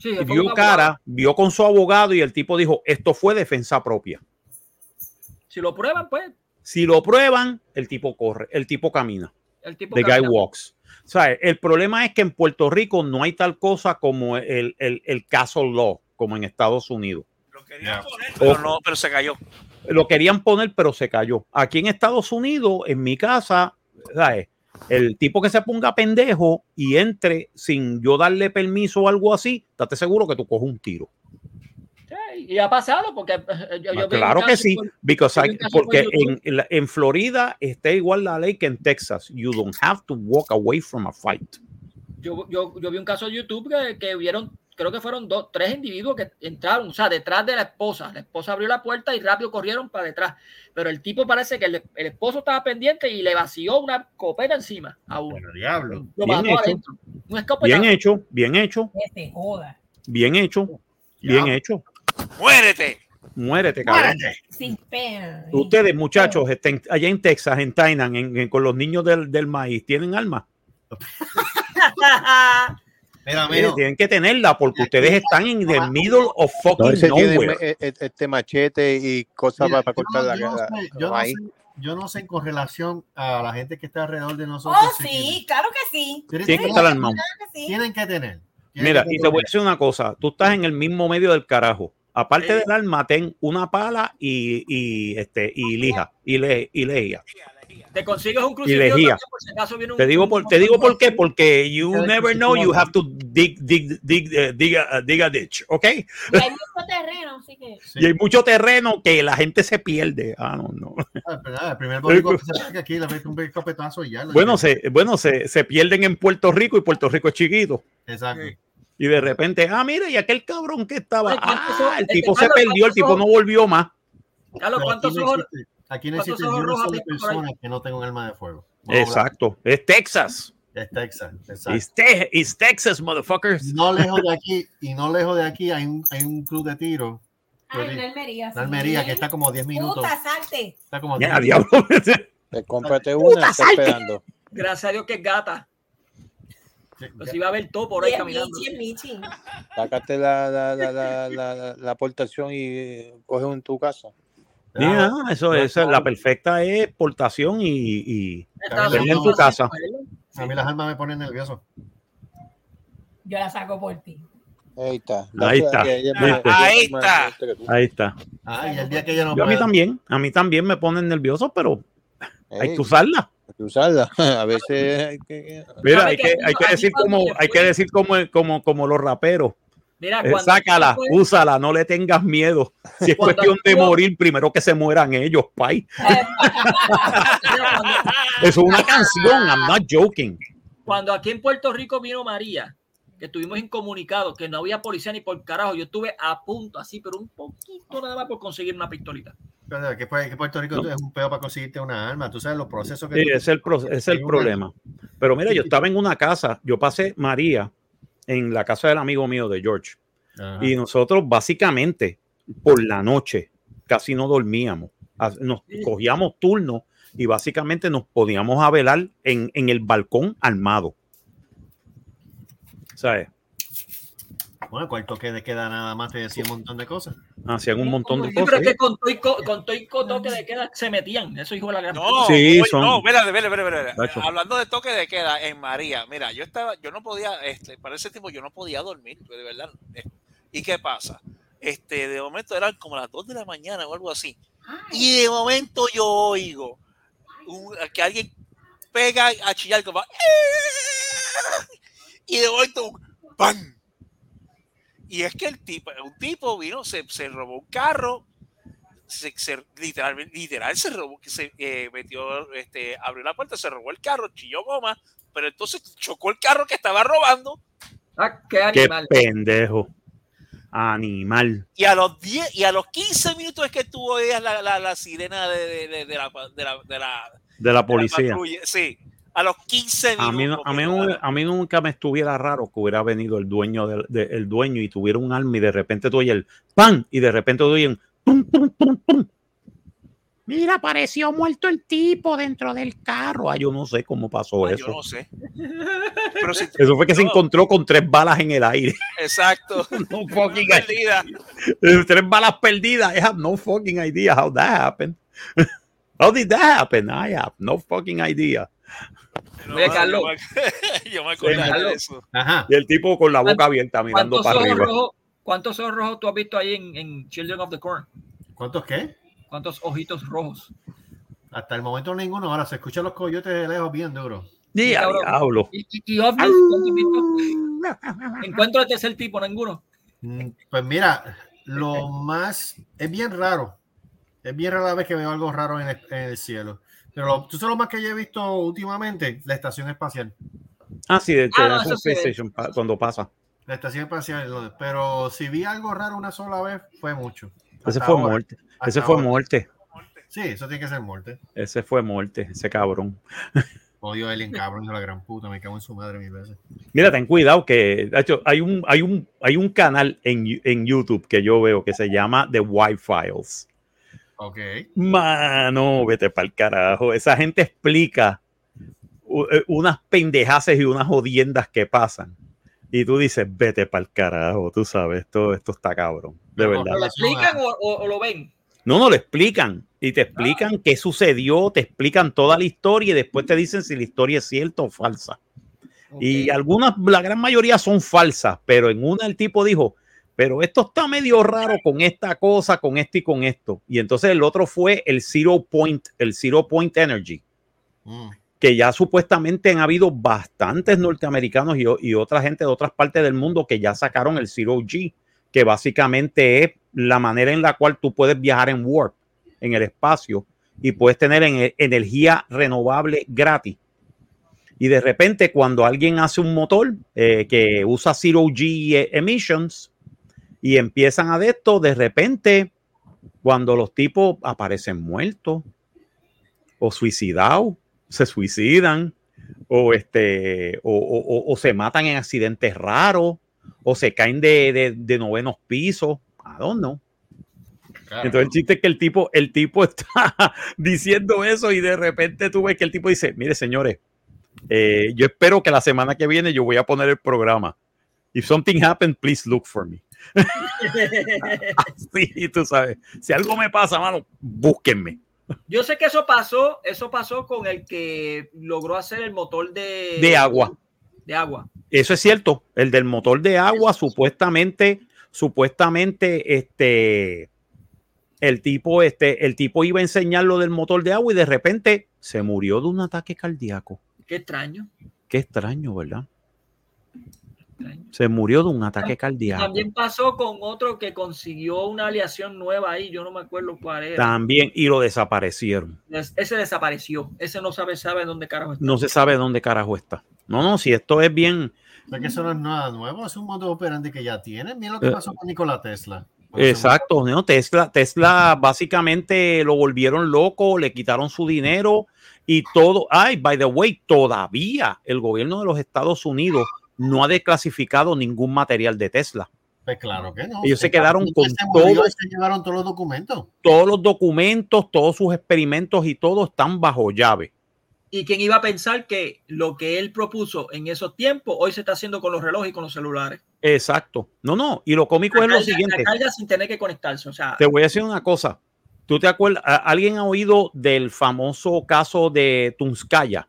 Sí, un cara, abogado. vio con su abogado y el tipo dijo, esto fue defensa propia. Si lo prueban, pues, Si lo prueban, el tipo corre, el tipo camina. el tipo The guy camina. walks. O sea, el problema es que en Puerto Rico no hay tal cosa como el, el, el caso law, como en Estados Unidos. Pero, no, pero se cayó. Lo querían poner, pero se cayó. Aquí en Estados Unidos, en mi casa, ¿sabes? el tipo que se ponga pendejo y entre sin yo darle permiso o algo así, estate seguro que tú coges un tiro. Y ha pasado porque eh, yo, yo vi un claro que caso sí, because I- porque en, en la- en Florida está igual la ley que en Texas. You don't have to walk away from a fight. yo, yo, yo vi un caso de YouTube que, que vieron, creo que fueron dos, tres individuos que entraron, o sea, detrás de la esposa. La esposa abrió la puerta y rápido corrieron para detrás. Pero el tipo parece que el, el esposo estaba pendiente y le vació una copeta encima a uno. Bueno, diablo. Lo Bien mató hecho. adentro. Bien hecho, bien hecho, bien hecho, bien hecho. ¡Muérete! Muérete, cabrón. Sin pena. Ustedes, muchachos, estén allá en Texas, en Tainan, en- en- con los niños del, del maíz, ¿tienen armas? (laughs) Mira, tienen que tenerla porque ustedes están en the middle of fucking nowhere. eh, eh, este machete y cosas Mira, para, cortar la no- yo no sé, yo no maíz. sé- yo no sé con relación a la gente que está alrededor de nosotros. Oh, sí, claro que sí. tienen, Tienen que tienen- estar armados. Claro que sí. tienen que tener. Tienen Mira, que y te voy a decir una cosa, tú estás en el mismo medio del carajo. Aparte del arma, ten una pala y, y, este, y lija, y, le, y lejía. Te consigues un Y crucifijo lejía. también por si acaso viene un- Te digo por, te digo por qué, porque you never know, you have to dig, dig, dig, eh, dig, a, dig a ditch, ¿ok? Y hay mucho terreno, así que. (laughs) Sí. Y hay mucho terreno que la gente se pierde. Ah, no, no. Ah, el primer (laughs) que aquí le mete un y ya. Bueno, se, bueno se, se pierden en Puerto Rico y Puerto Rico es chiquito. Exacto. Y de repente, ah, mira, y aquel cabrón que estaba. Ay, ¿cuántos Ah, el Este, tipo se Carlos, perdió, el ¿cuántos tipo ojos? no volvió más. Carlos, ¿cuántos aquí no ojos? existe, aquí no existe ni una sola persona que no tenga un arma de fuego. Exacto. Es Texas. Es Texas, exacto. It's, Te- it's Texas, motherfuckers. No lejos de aquí, y no lejos de aquí hay un, hay un club de tiro. Ay, en Almería. En Almería, que está como 10 minutos. Puta, salte. Está como Ya, 10 diablo. Pues cómprate una, está esperando. Gracias a Dios que es gata. Pues iba a haber todo por ahí caminando. Michi, es Michi. Sácate la, la, la, la, la, la aportación y eh, coge en tu casa. Ya, eso, eso es la perfecta es portación y, y en tu casa. A mí las armas me ponen nervioso. Yo la saco por ti. Ahí está. Ahí está. ¿Viste? Ahí está. Ahí está. Ah, y el día que ella no Yo a mí también, a mí también me ponen nervioso, pero hay que usarla. Hay que usarla. (laughs) A veces hay que. Mira, ¿Sabe hay que, hay que Aquí decir como, hay que decir como, como, como los raperos. Mira, Eh, sácala, fue- úsala, no le tengas miedo. Si es Cuando cuestión de morir, primero que se mueran ellos, pay. (laughs) Es una canción, I'm not joking. Cuando aquí en Puerto Rico vino María, que estuvimos incomunicados, que no había policía ni por carajo, yo estuve a punto, así, pero un poquito nada más por conseguir una pistolita. Que, pues, que Puerto Rico No. es un peor para conseguirte una arma. Tú sabes los procesos que Sí, tú- es el, pro- es el una- problema. Pero mira, yo estaba en una casa, yo pasé María en la casa del amigo mío de George. Ajá. Y nosotros básicamente por la noche casi no dormíamos. Ah, Nos cogíamos turnos y básicamente nos podíamos a velar en, en el balcón armado. ¿Sabes? Bueno, cuál toque de queda nada más te decía un montón de cosas. Hacían un montón de Sí, pero cosas. es que con todo y co- con todo y toque de queda se metían, eso hijo de la gran No, Sí, oye, son- no, espérate, espérate, espérate, espérate. Macho. Hablando de toque de queda en María, mira, yo estaba, yo no podía, este, para ese tiempo yo no podía dormir, de verdad. Eh, ¿Y qué pasa? Este, de momento eran como las 2 de la mañana o algo así. Y de momento yo oigo un- que alguien pega a chillar como y de momento ¡pam! Y es que el tipo, un tipo vino, se, se robó un carro, se, se- literal, literal se robó, que se eh, metió, este, abrió la puerta, se robó el carro, chilló goma, pero entonces chocó el carro que estaba robando Ah, qué Qué animal. pendejo. Animal. y a los 10 y a los 15 minutos es que tuvo ella la, la, la sirena de, de, de, de la, de, la, de, la, De la policía. patrulla. Sí, a los 15 minutos. A mí, no- a, mí, no- a mí nunca me estuviera raro que hubiera venido el dueño del de- el dueño y tuviera un arma y de repente tú oyes el pan y de repente tú oyes un pum, pum, pum, pum. Mira, apareció muerto el tipo dentro del carro. Ah, yo no sé cómo pasó Ah, eso. yo no sé. Pero si- Eso fue que se encontró con tres balas en el aire. Exacto. (laughs) No fucking Perdida. tres balas perdidas. I have no fucking idea how that happened. (laughs) How did that happen? I have no fucking idea. No, Oye, yo Carlos. me- Yo me acordaba (laughs) de Carlos. eso. Ajá. Y el tipo con la boca abierta mirando ¿Cuántos para ojos, arriba. rojos, ¿Cuántos ojos rojos tú has visto ahí en, en Children of the Corn? ¿Cuántos qué? ¿Cuántos ojitos rojos? Hasta el momento ninguno. Ahora se escuchan los coyotes de lejos bien duro. Día, cabrón. diablo. ¿Y, y, y ovnis? Encuentro de tercer tipo, ninguno. Mm, Pues mira, lo más es bien raro. Es bien rara la vez que veo algo raro en el, en el cielo. Pero lo, tú sabes lo más que yo he visto últimamente, la estación espacial. Ah, sí, de, Ah, no, sí. Station pa- cuando pasa. La estación espacial. Pero si vi algo raro una sola vez, fue mucho. Ese fue ahora. muerte. Ese fue ahora. muerte. Sí, eso tiene que ser muerte. Ese fue muerte, ese cabrón. (laughs) Odio a Alien cabrón de la gran puta, me cago en su madre mil veces. Mira, ten cuidado que de hecho, hay un, hay un, hay un canal en, en YouTube que yo veo que se llama The White Files. Ok. Mano, vete para el carajo. Esa gente explica eh, unas pendejaces y unas jodiendas que pasan. Y tú dices, vete para el carajo, tú sabes, esto, esto está cabrón, de No, verdad. ¿Lo explican o, o- o lo ven? No, no lo explican. Y te explican qué sucedió, te explican toda la historia y después te dicen si la historia es cierta o falsa. Y algunas, la gran mayoría son falsas, pero en una el tipo dijo, pero esto está medio raro con esta cosa, con esto y con esto. Y entonces el otro fue el Zero Point, el Zero Point Energy, Mm. que ya supuestamente han habido bastantes norteamericanos y, otra gente de otras partes del mundo que ya sacaron el Zero G, que básicamente es la manera en la cual tú puedes viajar en Warp, en el espacio, y puedes tener en- energía renovable gratis. Y de repente, cuando alguien hace un motor eh, que usa Zero G emissions y empiezan a de esto, de repente, cuando los tipos aparecen muertos o suicidados, se suicidan o, este, o, o- o- se matan en accidentes raros o se caen de, de, de novenos pisos. I don't know. Entonces el chiste es que el tipo, el tipo (laughs) está diciendo eso y de repente tú ves que el tipo dice, mire señores, eh, yo espero que la semana que viene yo voy a poner el programa. If something happens, please look for me. (laughs) Sí, tú sabes. Si algo me pasa, mano, búsquenme. Yo sé que eso pasó, eso pasó con el que logró hacer el motor de, De agua. De agua. Eso es cierto. El del motor de agua, supuestamente, supuestamente, este, el tipo, este, el tipo iba a enseñar lo del motor de agua y de repente se murió de un ataque cardíaco. Qué extraño. Qué extraño, ¿verdad? Se murió de un ataque cardíaco. También pasó con otro que consiguió una aleación nueva ahí, yo no me acuerdo cuál era. También, y lo desaparecieron. Es- Ese desapareció. Ese no sabe, sabe dónde carajo está. No se sabe dónde carajo está. No, no, si esto es bien. Sea que eso no es nada nuevo, es un modo operante que ya tienen. Mira lo que Eh, pasó con Nikola Tesla. Exacto, ¿no? Tesla, Tesla básicamente lo volvieron loco, le quitaron su dinero y todo. Ay, by the way, todavía el gobierno de los Estados Unidos no ha desclasificado ningún material de Tesla. Pues claro que no. Ellos se quedaron con se todo- se llevaron todos los documentos. Todos los documentos, todos sus experimentos y todo están bajo llave. Y quién iba a pensar que lo que él propuso en esos tiempos hoy se está haciendo con los relojes y con los celulares. Exacto. No, no. Y lo cómico es lo siguiente. la carga sin tener que conectarse. O sea, Te voy a decir una cosa. ¿Tú te acuerdas? ¿a- ¿Alguien ha oído del famoso caso de Tunskaya?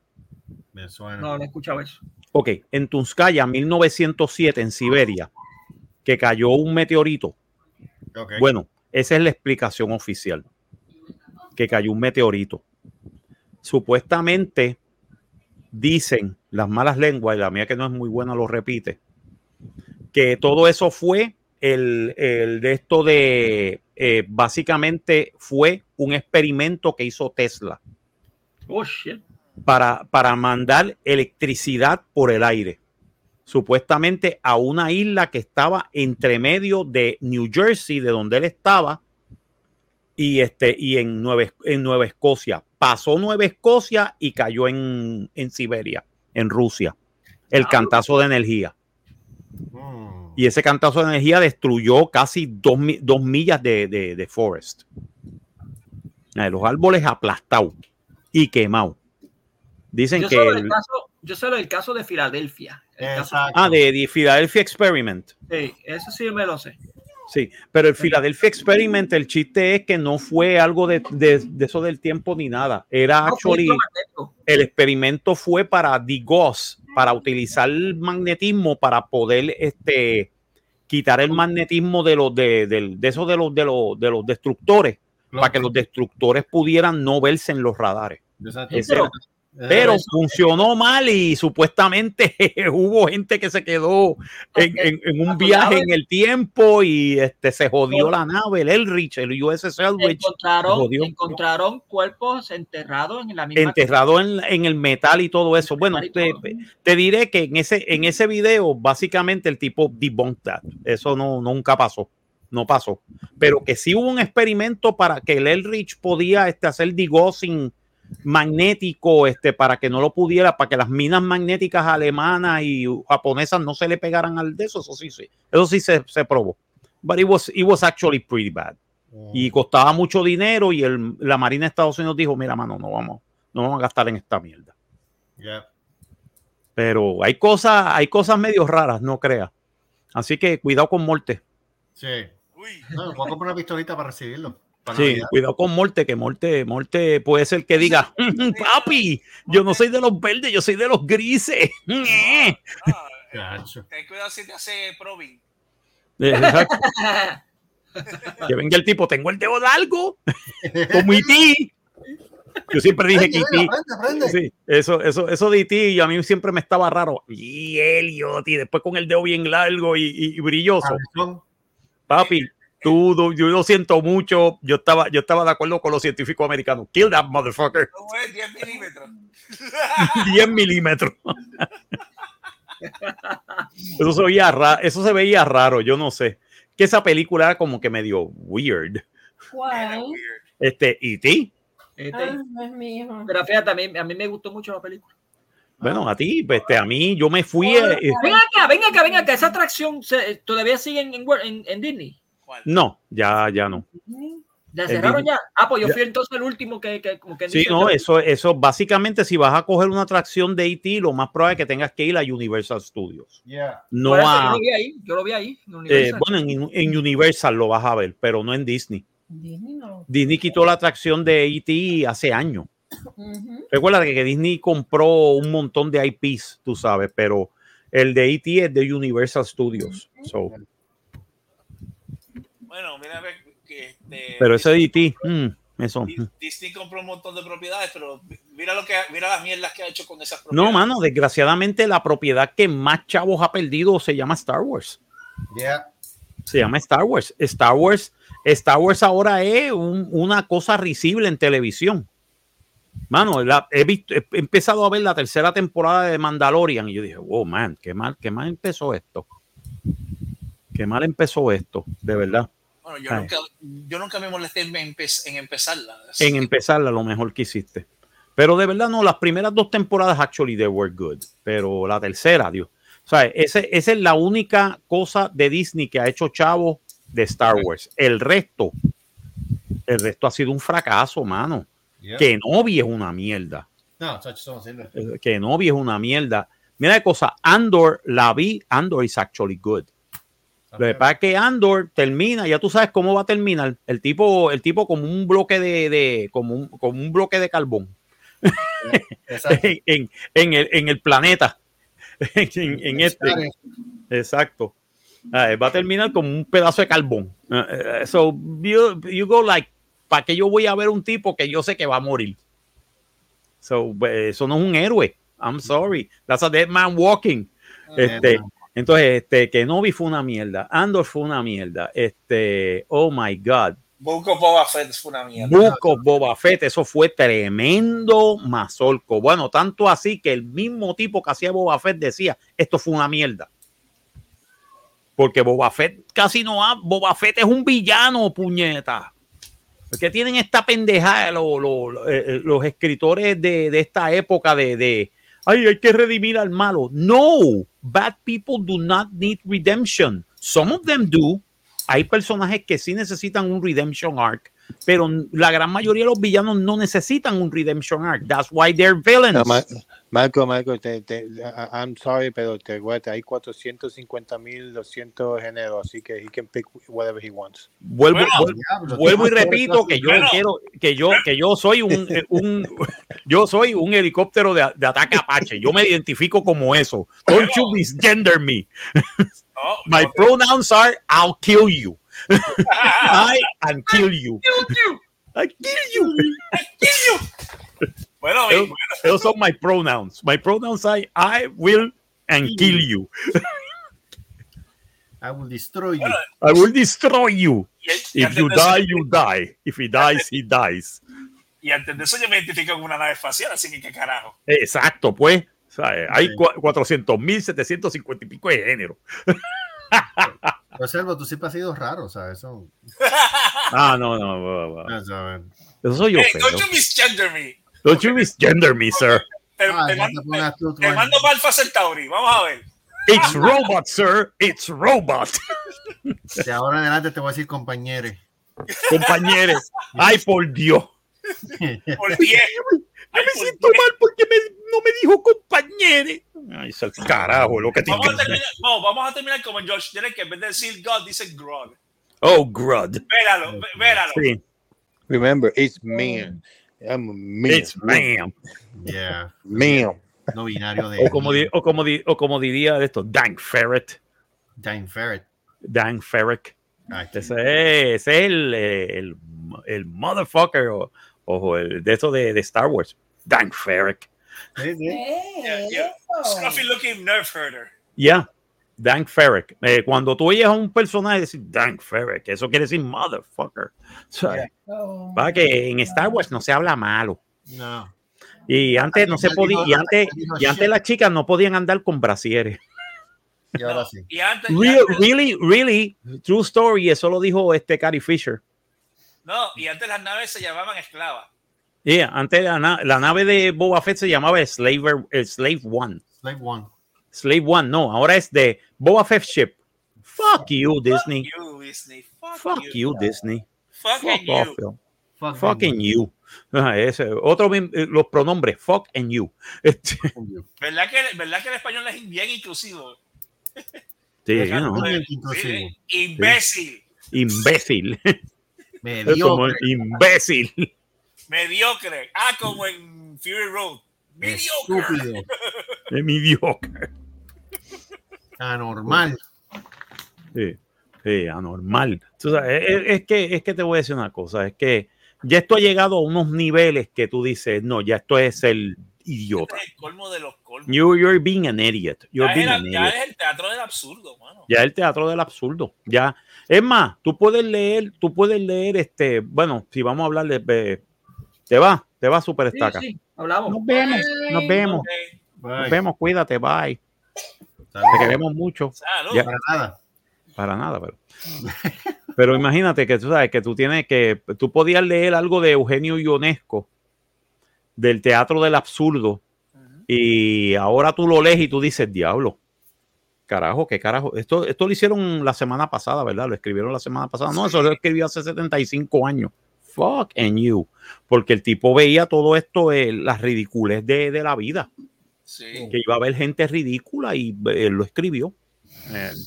Me suena. no, no he escuchado eso. Ok, en Tunskaya, 1907, en Siberia, que cayó un meteorito. Bueno, esa es la explicación oficial. Que cayó un meteorito. Supuestamente dicen las malas lenguas, y la mía que no es muy buena lo repite, que todo eso fue el, el de esto de, eh, básicamente fue un experimento que hizo Tesla Oh, shit. Para, para mandar electricidad por el aire, supuestamente a una isla que estaba entre medio de New Jersey, de donde él estaba, y, este, y en, Nueva, en Nueva Escocia. Pasó Nueva Escocia y cayó en, en Siberia, en Rusia, el cantazo de energía. Y ese cantazo de energía destruyó casi dos, dos millas de, de, de forest. Eh, Los árboles aplastados y quemados. Dicen Yo que... solo, el- el caso, yo solo el caso de Filadelfia. Ah, de, de Philadelphia Experiment. sí, eso sí me lo sé. Sí, pero el Philadelphia Experiment, el chiste es que no fue algo de, de- de eso del tiempo ni nada. Era actually, el experimento fue para DGOS, para utilizar el magnetismo para poder este, quitar el magnetismo de los de, del- de esos de los de los de los destructores, para que los destructores pudieran no verse en los radares. Exacto. Ese Pero- era. Pero funcionó mal y supuestamente (laughs) hubo gente que se quedó en, en- en un viaje en el tiempo y este se jodió la nave, el Elrich, el USS Elrich, Encontraron, encontraron cuerpos enterrados en la misma. enterrado en, en el metal y todo eso. Bueno, te, te diré que en ese, en ese video, básicamente el tipo debunked that. Eso no, nunca pasó. No pasó. Pero que sí hubo un experimento para que el Elrich podía este, hacer degaussing magnético este, para que no lo pudiera, para que las minas magnéticas alemanas y japonesas no se le pegaran al de eso. Eso sí, sí. Eso sí se, se probó. But it was, it was actually pretty bad. Y costaba mucho dinero y el, la Marina de Estados Unidos dijo, mira, mano, no vamos, no vamos a gastar en esta mierda. Pero hay cosas, hay cosas medio raras, no creas. Así que cuidado con Morte. Sí. No, voy a comprar una pistolita para recibirlo. Sí, Navidad. cuidado con Morte, que Morte, Morte puede ser que diga, (laughs) papi, yo no soy de los verdes, yo soy de los grises. Ten cuidado si te hace probing. Exacto. (laughs) que venga el tipo, tengo el dedo largo, como IT. Yo siempre dije que. Sí, eso, eso, eso de IT y a mí siempre me estaba raro. Y Elliot, y después con el dedo bien largo y, y- y brilloso. Papi, Tú, tú- yo lo siento mucho. Yo estaba, yo estaba de acuerdo con los científicos americanos. Kill that motherfucker. ¿Cómo es? 10 milímetros. (laughs) 10 milímetros. (laughs) Eso se veía raro, eso se veía raro, yo no sé. Que esa película era como que medio weird. ¿Cuál? Este, y ti, Este, Ay, Dios mío. Pero fíjate, a mí, a mí me gustó mucho la película. bueno, a ti, pues, este, a mí, yo me fui. eh, eh, Ven acá, ven acá, ven acá. Esa atracción se- todavía sigue en, en, en- en No, ya, ya no. ¿La cerraron ya? Ah, pues yo Ya. fui entonces el último que, que como que Sí, no, eso, eso, básicamente, si vas a coger una atracción de E.T., lo más probable es que tengas que ir a Universal Studios. No Por eso yo lo vi ahí, yo lo vi ahí. en eh, bueno, en, en Universal lo vas a ver, pero no en Disney. Disney no. Disney quitó la atracción de E.T. hace años. Recuerda que, que Disney compró un montón de IPs, tú sabes, pero el de E.T. es de Universal Studios. So, Bueno, mira, a ver que este, pero ese de E.T., mm, eso. Dis- Disney compró un montón de propiedades, pero mira lo que mira las mierdas que ha hecho con esas No, propiedades. mano, desgraciadamente la propiedad que más chavos ha perdido se llama Star Wars. Yeah. Se llama Star Wars. Star Wars, Star Wars ahora es un- una cosa risible en televisión. Mano, la- he, visto, he empezado a ver la tercera temporada de Mandalorian y yo dije, wow, man, qué mal, qué mal empezó esto. Qué mal empezó esto, de verdad. Bueno, yo nunca, yo nunca me molesté en, empe- en empezarla. En empezarla lo mejor que hiciste. Pero de verdad no, las primeras dos temporadas actually they were good, pero la tercera, Dios. O sea, ese- esa es la única cosa de Disney que ha hecho chavo de Star Wars. El resto, el resto ha sido un fracaso, mano. Yeah. Que Novi es una mierda. No, Que Novi es una mierda. Mira qué cosa, Andor la vi, Andor is actually good. Lo que pasa es que Andor termina, ya tú sabes cómo va a terminar. El tipo, el tipo como un bloque de, de- como, un, como un bloque de carbón. en, (laughs) en- en el, en el planeta. (laughs) en, este. Exacto. Ah, va a terminar como un pedazo de carbón. Ah, eh, so, you, you go like, ¿para qué yo voy a ver un tipo que yo sé que va a morir? So, eh, eso no es un héroe. I'm sorry. That's a dead man walking. Este, entonces, este, Kenobi fue una mierda. Andor fue una mierda. Este, oh my God. Of Boba Fett fue una mierda. Of Boba Fett, eso fue tremendo mazorco. Bueno, tanto así que el mismo tipo que hacía Boba Fett decía, esto fue una mierda. Porque Boba Fett casi no ha, Boba Fett es un villano, puñeta. Que tienen esta pendejada lo- lo- lo- eh, eh, los escritores de, de esta época de, de, ay, hay que redimir al malo. No, bad people do not need redemption. Some of them do. Hay personajes que sí necesitan un redemption arc, pero la gran mayoría de los villanos no necesitan un redemption arc. That's why they're villains. Marco, Marco, te, te- I- I'm sorry, pero te acuérdate, hay 450 mil 200 géneros, así que he can pick whatever he wants. Vuelvo, Bueno, vuelvo- diablo, vuelvo y repito que yo Bueno. quiero que yo que yo soy un, eh, un (laughs) yo soy un helicóptero de, de ataque Apache. Yo me identifico como eso. Don't you misgender me. No, (laughs) My no, pronouns are I'll kill you. (laughs) I and kill you. I kill you. Bueno, Esos, esos son my pronouns. My pronouns are I will and kill you. I will destroy you. I will destroy you. If you die, you die. If he dies, he dies. y antes de eso yo me identifico con una nave espacial, así que qué carajo. Exacto, pues. O sea, hay 400 mil 750 y pico de género. (laughs) Pero Selvo, tú siempre has sido raro, ¿sabes? Eso, Ah, no, no. no, no. sabes. Eso soy yo, Hey, don't you misgender me. Don't you misgender me, sir. Te, Ah, te ya mando, te pongas tú, tú te ahí. mando para Alpha Centauri. Vamos a ver. It's robot, sir. It's robot. (laughs) De ahora en adelante te voy a decir compañeros. Compañeros. Ay, por Dios. Por 10. (laughs) Yo me siento mal porque me- no me dijo compañero. Ay, es el carajo lo que te Vamos a, terminar, no, vamos a terminar como George Jenner, que en vez de decir God, dice Grog. Oh, Grud. Véralo, vé- véralo. Sí. Remember, it's man. I'm a man. It's man. Yeah. Man. No binario de O como, di- o, como di- o como diría esto, Dan Ferret. Dine Ferret. Dan Ferret. Ay, Ese es, el, el, el motherfucker o, o el de eso de, de Star Wars. Dan Ferret. sí. Yeah, ¿Qué yeah. Scruffy looking nerve herder. Ya. Dank Ferrick. Eh, cuando tú oyes a un personaje decir Dank Ferrick, eso quiere decir motherfucker. ¿sabes? Para que en Star Wars no se habla malo. No. Y antes no se podía, y antes, y antes las chicas no podían andar con brasieres. Y ahora sí. Y antes, y Real- antes- really, really, true story, eso lo dijo este Carrie Fisher. no, y antes las naves se llamaban esclavas. Yeah, antes la, la nave de Boba Fett se llamaba Slave, Slave One. Slave One. Slave One, no, ahora es de Boba Fett Ship. Fuck you, Disney. You, Disney. Fuck, Fuck you. you, Disney. Fucking Fuck off, you. Fuck Fucking you. Ese, otro, eh, los pronombres, fuck and you. Este, ¿Verdad que, ¿Verdad que el español es bien inclusivo? sí, you know, Sí, imbécil, imbécil. Mediocre. (laughs) imbécil. mediocre. Ah, como en Fury Road. Mediocre. Estúpido. Es mediocre. Anormal. Sí, sí, anormal. Es, es que, es que te voy a decir una cosa, es que ya esto ha llegado a unos niveles que tú dices, no, ya esto es el idiota. Este es el colmo de los colmos. You, you're being an idiot. You're Ya es, being el, an ya idiot. es el teatro del absurdo, mano. Ya el teatro del absurdo. Ya. Es más, tú puedes leer, tú puedes leer este, bueno, si vamos a hablar de, de- te va, te va super estaca. sí, hablamos. Nos vemos, nos vemos, nos vemos, cuídate, bye. Te queremos mucho. Salud. Ya. Para nada. Para nada, pero. Pero imagínate que tú sabes que tú tienes que. Tú podías leer algo de Eugenio Ionesco, del teatro del absurdo, y ahora tú lo lees y tú dices, diablo. Carajo, qué carajo. Esto, esto lo hicieron la semana pasada, ¿verdad? Lo escribieron la semana pasada. No, eso lo escribió hace 75 años. Fuck and you. Porque el tipo veía todo esto, eh, las ridiculez de, de la vida. Sí. Que iba a haber gente ridícula y él lo escribió. And,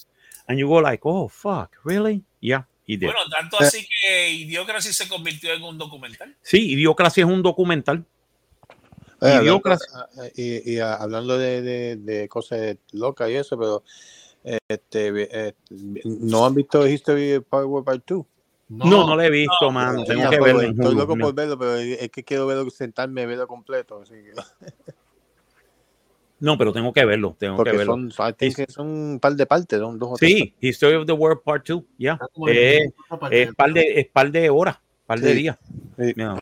and you go like, oh, fuck, really? Yeah, he did. Bueno, tanto así que Idiocracy se convirtió en un documental. Sí, Idiocracia es un documental. Eh, ah, ah, y, y, ah, hablando de, de, de cosas locas y eso, pero eh, este, eh, no han visto History of Power Part 2. No, no, lo he visto, no, mano. Tengo ya, que verlo. Estoy loco por verlo, pero es que quiero verlo, sentarme y verlo completo. Así que, (laughs) No, pero tengo que verlo. Tengo que porque verlo. son, que son un par de partes, son dos o tres Sí, History of the World Part 2, ya. Es, en- es par de, es par de horas, par de Sí. días. Sí. Mira.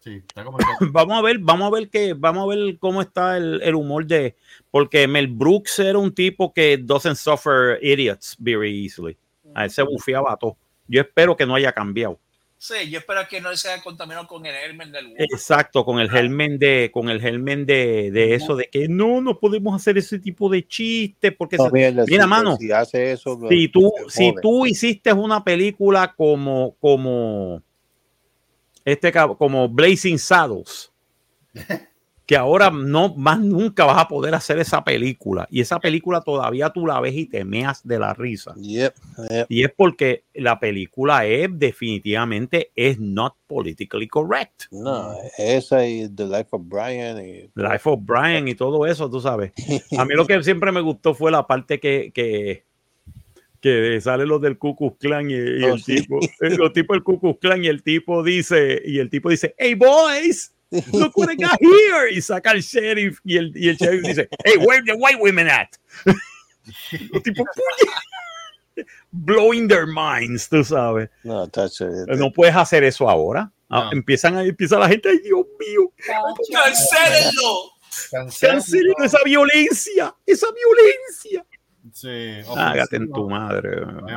Sí, está como en- (laughs) Vamos a ver, vamos a ver que, vamos a ver cómo está el, el humor de, porque Mel Brooks era un tipo que doesn't suffer idiots very easily. A él se bufiaba a todo. Yo espero que no haya cambiado. Sí, yo espero que no se haya contaminado con el germen del Eh, Exacto, con el germen de, con el germen de, de eso de que no, no podemos hacer ese tipo de chistes porque No, se- mierda, mira, si- mano, si hace eso, si tú, si tú hiciste una película como, como este como Blazing Saddles, (laughs) que ahora no más nunca vas a poder hacer esa película y esa película todavía tú la ves y te meas de la risa. Yep, yep. Y es porque la película es definitivamente es not politically correct. No, esa y The Life of Brian. Y, Life of Brian y todo eso, tú sabes. A mí lo que siempre me gustó fue la parte que, que, que sale los del Ku Klux Klan y, y Oh, el sí. tipo, eh, los tipos del Ku Klux Klan y el tipo dice, y el tipo dice, hey boys, look what I got here. Y saca el sheriff y el, y el sheriff dice, hey, where the white women at? (laughs) "Puñe". (laughs) blowing their minds, tú sabes. no, tacho, No puedes hacer eso ahora. Ah, No. Empiezan a, empieza la gente, ay Dios mío, ¡Cancélenlo! cancelen esa violencia, esa violencia. Sí, Hágate en tu madre. Me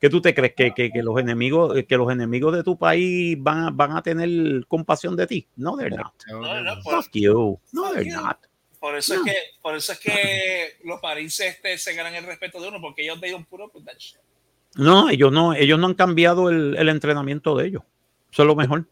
¿Qué tú te crees? ¿Que, que, que los enemigos, que los enemigos de tu país van, a- van a tener compasión de ti? No, they're not. No, no, por, Fuck you. No, they're you. not. por eso es que, por eso es que los países este, se ganan el respeto de uno, porque ellos de un puro. No, ellos no, ellos no han cambiado el, el entrenamiento de ellos. Eso es lo mejor.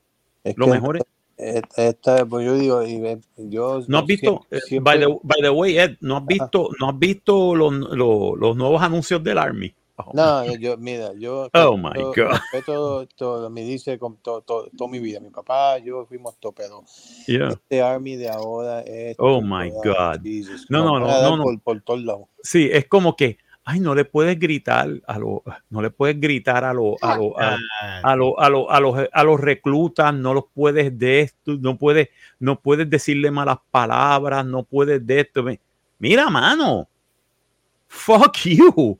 es Lo mejor es. eh, Esta, pues yo digo, y, eh, yo ¿No has visto, eh, siempre- by, the, by the way, Ed, ¿no has visto, ¿no has visto los, los, los nuevos anuncios del Army? Oh, No, yo, mira, yo Oh, my yo God. respeto todo, me dice con todo, todo, toda mi vida. Mi papá, yo fuimos todo, pero yeah. este Army de ahora es. Oh, my God. Jesus, No, no, no, no, no. Por, por todos lados. Sí, es como que, ay, no le puedes gritar a los, no le puedes gritar a los, a los, a, a los, a los, a los, a los reclutas, no los puedes de esto, no puedes, no puedes decirle malas palabras, no puedes de esto. Mira, mano, Fuck you.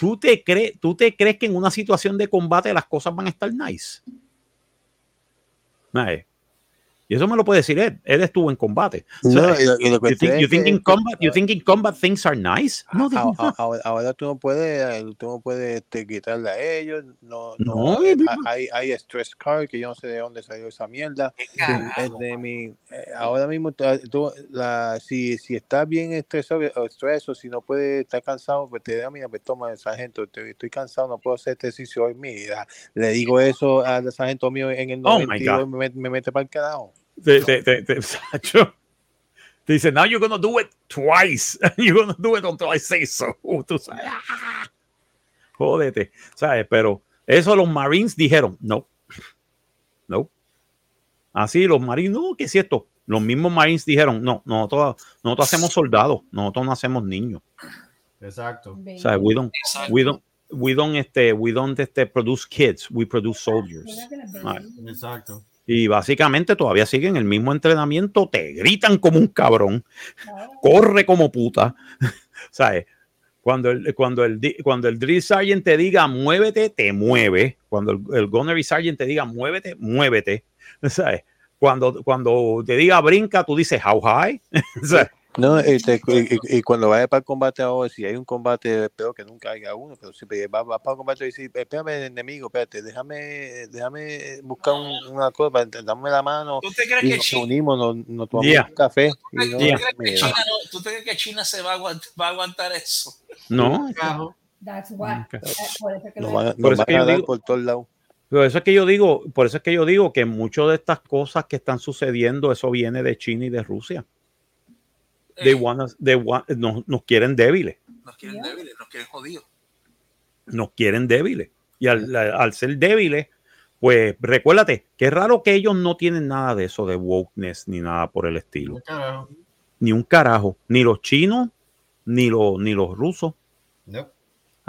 ¿Tú te, crees, ¿Tú te crees que en una situación de combate las cosas van a estar nice? Mae. Y eso me lo puede decir Ed. Ed estuvo en combate. No, y lo- y lo you, que think, you in combat, you think in combat things are nice? No, ahora, ahora tú no puedes, tú no puedes este, quitarle a ellos. No, No, no, eh, hay, hay stress card que yo no sé de dónde salió esa mierda. Es de mi, eh, ahora mismo, tú- tú- la, si, si estás bien estresado o estresado, si no puedes estar cansado, pues te da, mira, pues toma, sargento, estoy, estoy cansado, no puedo hacer este ejercicio hoy. Mira, le digo eso al sargento mío en el Oh my 92 God. me, me mete para el carajo. Te, te, te, te, (laughs) Sacho, te dice, now you're gonna do it twice. (laughs) You're gonna do it until I say so. Tú sabes. ¡ah! (laughs) Jódete. ¿Sabes? Pero eso los Marines dijeron, no. No. Así los Marines, no, ¿qué es esto? Los mismos Marines dijeron, no, nosotros, nosotros hacemos soldados, nosotros no hacemos niños. Exacto. O sea, we don't, we don't, we don't, este, we don't este, produce kids, we produce soldiers. Right. Exacto. Y básicamente todavía siguen el mismo entrenamiento, te gritan como un cabrón, corre como puta. (laughs) ¿Sabes? Cuando el, cuando, el, cuando el drill sergeant te diga muévete, te mueve. Cuando el, el gunnery sergeant te diga muévete, muévete. (laughs) ¿Sabes? Cuando, cuando te diga brinca, tú dices how high. (laughs) ¿Sabes? No, este, y, y- y cuando vaya para el combate ahora, si hay un combate, espero que nunca haya uno, pero siempre va, va para el combate y dice, espérame, enemigo, espérate, déjame, déjame buscar un- una cosa, para- dame la mano ¿Tú te crees y que nos China- unimos, nos, nos tomamos Yeah. un café. ¿Tú Y no, tú te crees que mira, China no- ¿Tú te crees que China se va a aguantar, va a aguantar eso? No. That's why. Okay. Eh, por eso que nos lo- van, a- Por eso van que yo a dar digo- por todos lados. Eso es que yo digo, por eso es que yo digo que muchas de estas cosas que están sucediendo, eso viene de China y de Rusia. They want us- they want- nos, nos quieren débiles, Nos quieren débiles, nos quieren jodidos. nos quieren débiles. Y al, al ser débiles, pues recuérdate que es raro que ellos no tienen nada de eso de wokeness ni nada por el estilo. Carajo. Ni un carajo, ni los chinos, ni los, ni los rusos. No.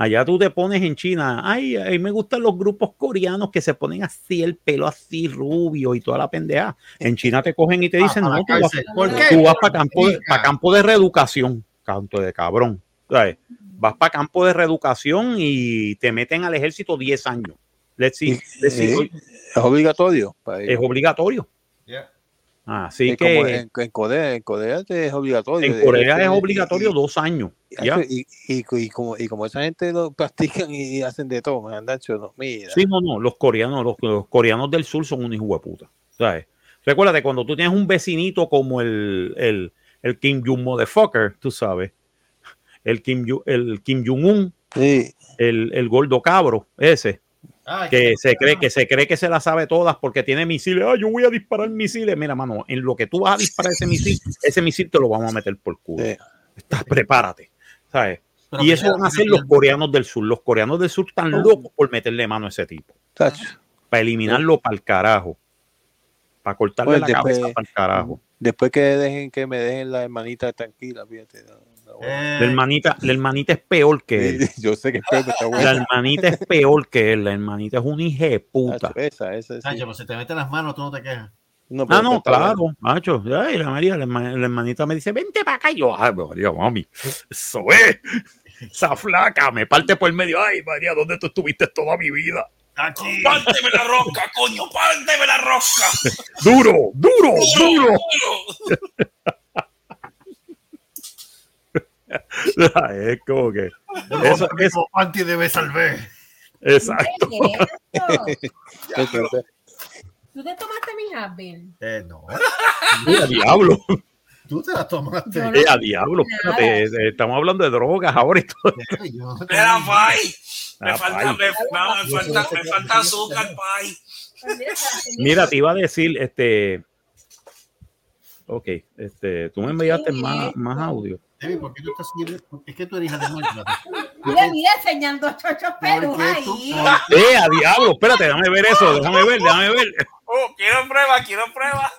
Allá tú te pones en China, ay, ay, me gustan los grupos coreanos que se ponen así, el pelo así rubio y toda la pendeja. En China te cogen y te dicen, no, tú vas, para campo, de, campo de reeducación, canto de cabrón. ¿sabes? Vas para campo de reeducación y te meten al ejército 10 años. Let's see, let's see. Es obligatorio. Es obligatorio. Yeah. Así Es como que en, en Corea, en Corea es obligatorio. en Corea Este, es y- obligatorio dos años. y, ¿ya? y, como, y como esa gente lo practican y hacen de todo, me han dicho, no, mira. Sí, no, no, los coreanos, los, los coreanos del sur son un hijo de puta. ¿sabes? Recuérdate, cuando tú tienes un vecinito como el, el, el Kim Jong motherfucker, tú sabes, el Kim, el Kim Jong-un, Sí. el, el gordo cabro, ese, Ay, que se cree que se cree que se las sabe todas porque tiene misiles. Ah, yo voy a disparar misiles. Mira, mano, en lo que tú vas a disparar ese misil, ese misil te lo vamos a meter por culo. Sí. Estás, prepárate. ¿Sabes? Pero y eso van a hacer los coreanos del sur. Los coreanos del sur están locos por meterle mano a ese tipo. Tacho. Para eliminarlo para el carajo. Para cortarle Pues la después- cabeza para el carajo. Después que dejen que me dejen la hermanita tranquila, fíjate. no. Eh, La hermanita, la hermanita es peor que él. Yo sé que es peor, pero está La bueno. hermanita es peor que él. La hermanita es una hija de puta. Esa, esa, sí. Sánchez, pues si te meten las manos, tú no te quejas. No, Ah, no, claro, macho. Ay, la María, la, herma- la hermanita me dice, vente para acá. Y yo, ay, María, mami, eso es. Esa flaca me parte por el medio. Ay, María, ¿dónde tú estuviste toda mi vida? Aquí. ¡Párteme la rosca, coño! ¡Párteme la rosca! (laughs) Duro, duro, duro. (laughs) es como que. Eso, es, anti debe salvar. exacto. ¿Qué es eso? (laughs) Eso, eso. ¿Tú te tomaste mi Advil? Eh, no. Mira, diablo. Tú te la tomaste. No- Eh, a diablo. espérate, eh, estamos hablando de drogas ahora y todo. (laughs) No. Me Ah, falta, me, no, me falta, me falta azúcar, Pai. Mira, Mira, te iba a decir, este. Ok, este, tú me enviaste más, más audio. Debbie, ¿por qué tú estás siguiendo? Es que tú eres hija de maltrato. Mira, mira, enseñando chochos perú ¿Por qué tú? ahí. ¡Eh, a diablo! Espérate, déjame ver eso, déjame ver, déjame ver. Oh, quiero prueba, quiero prueba.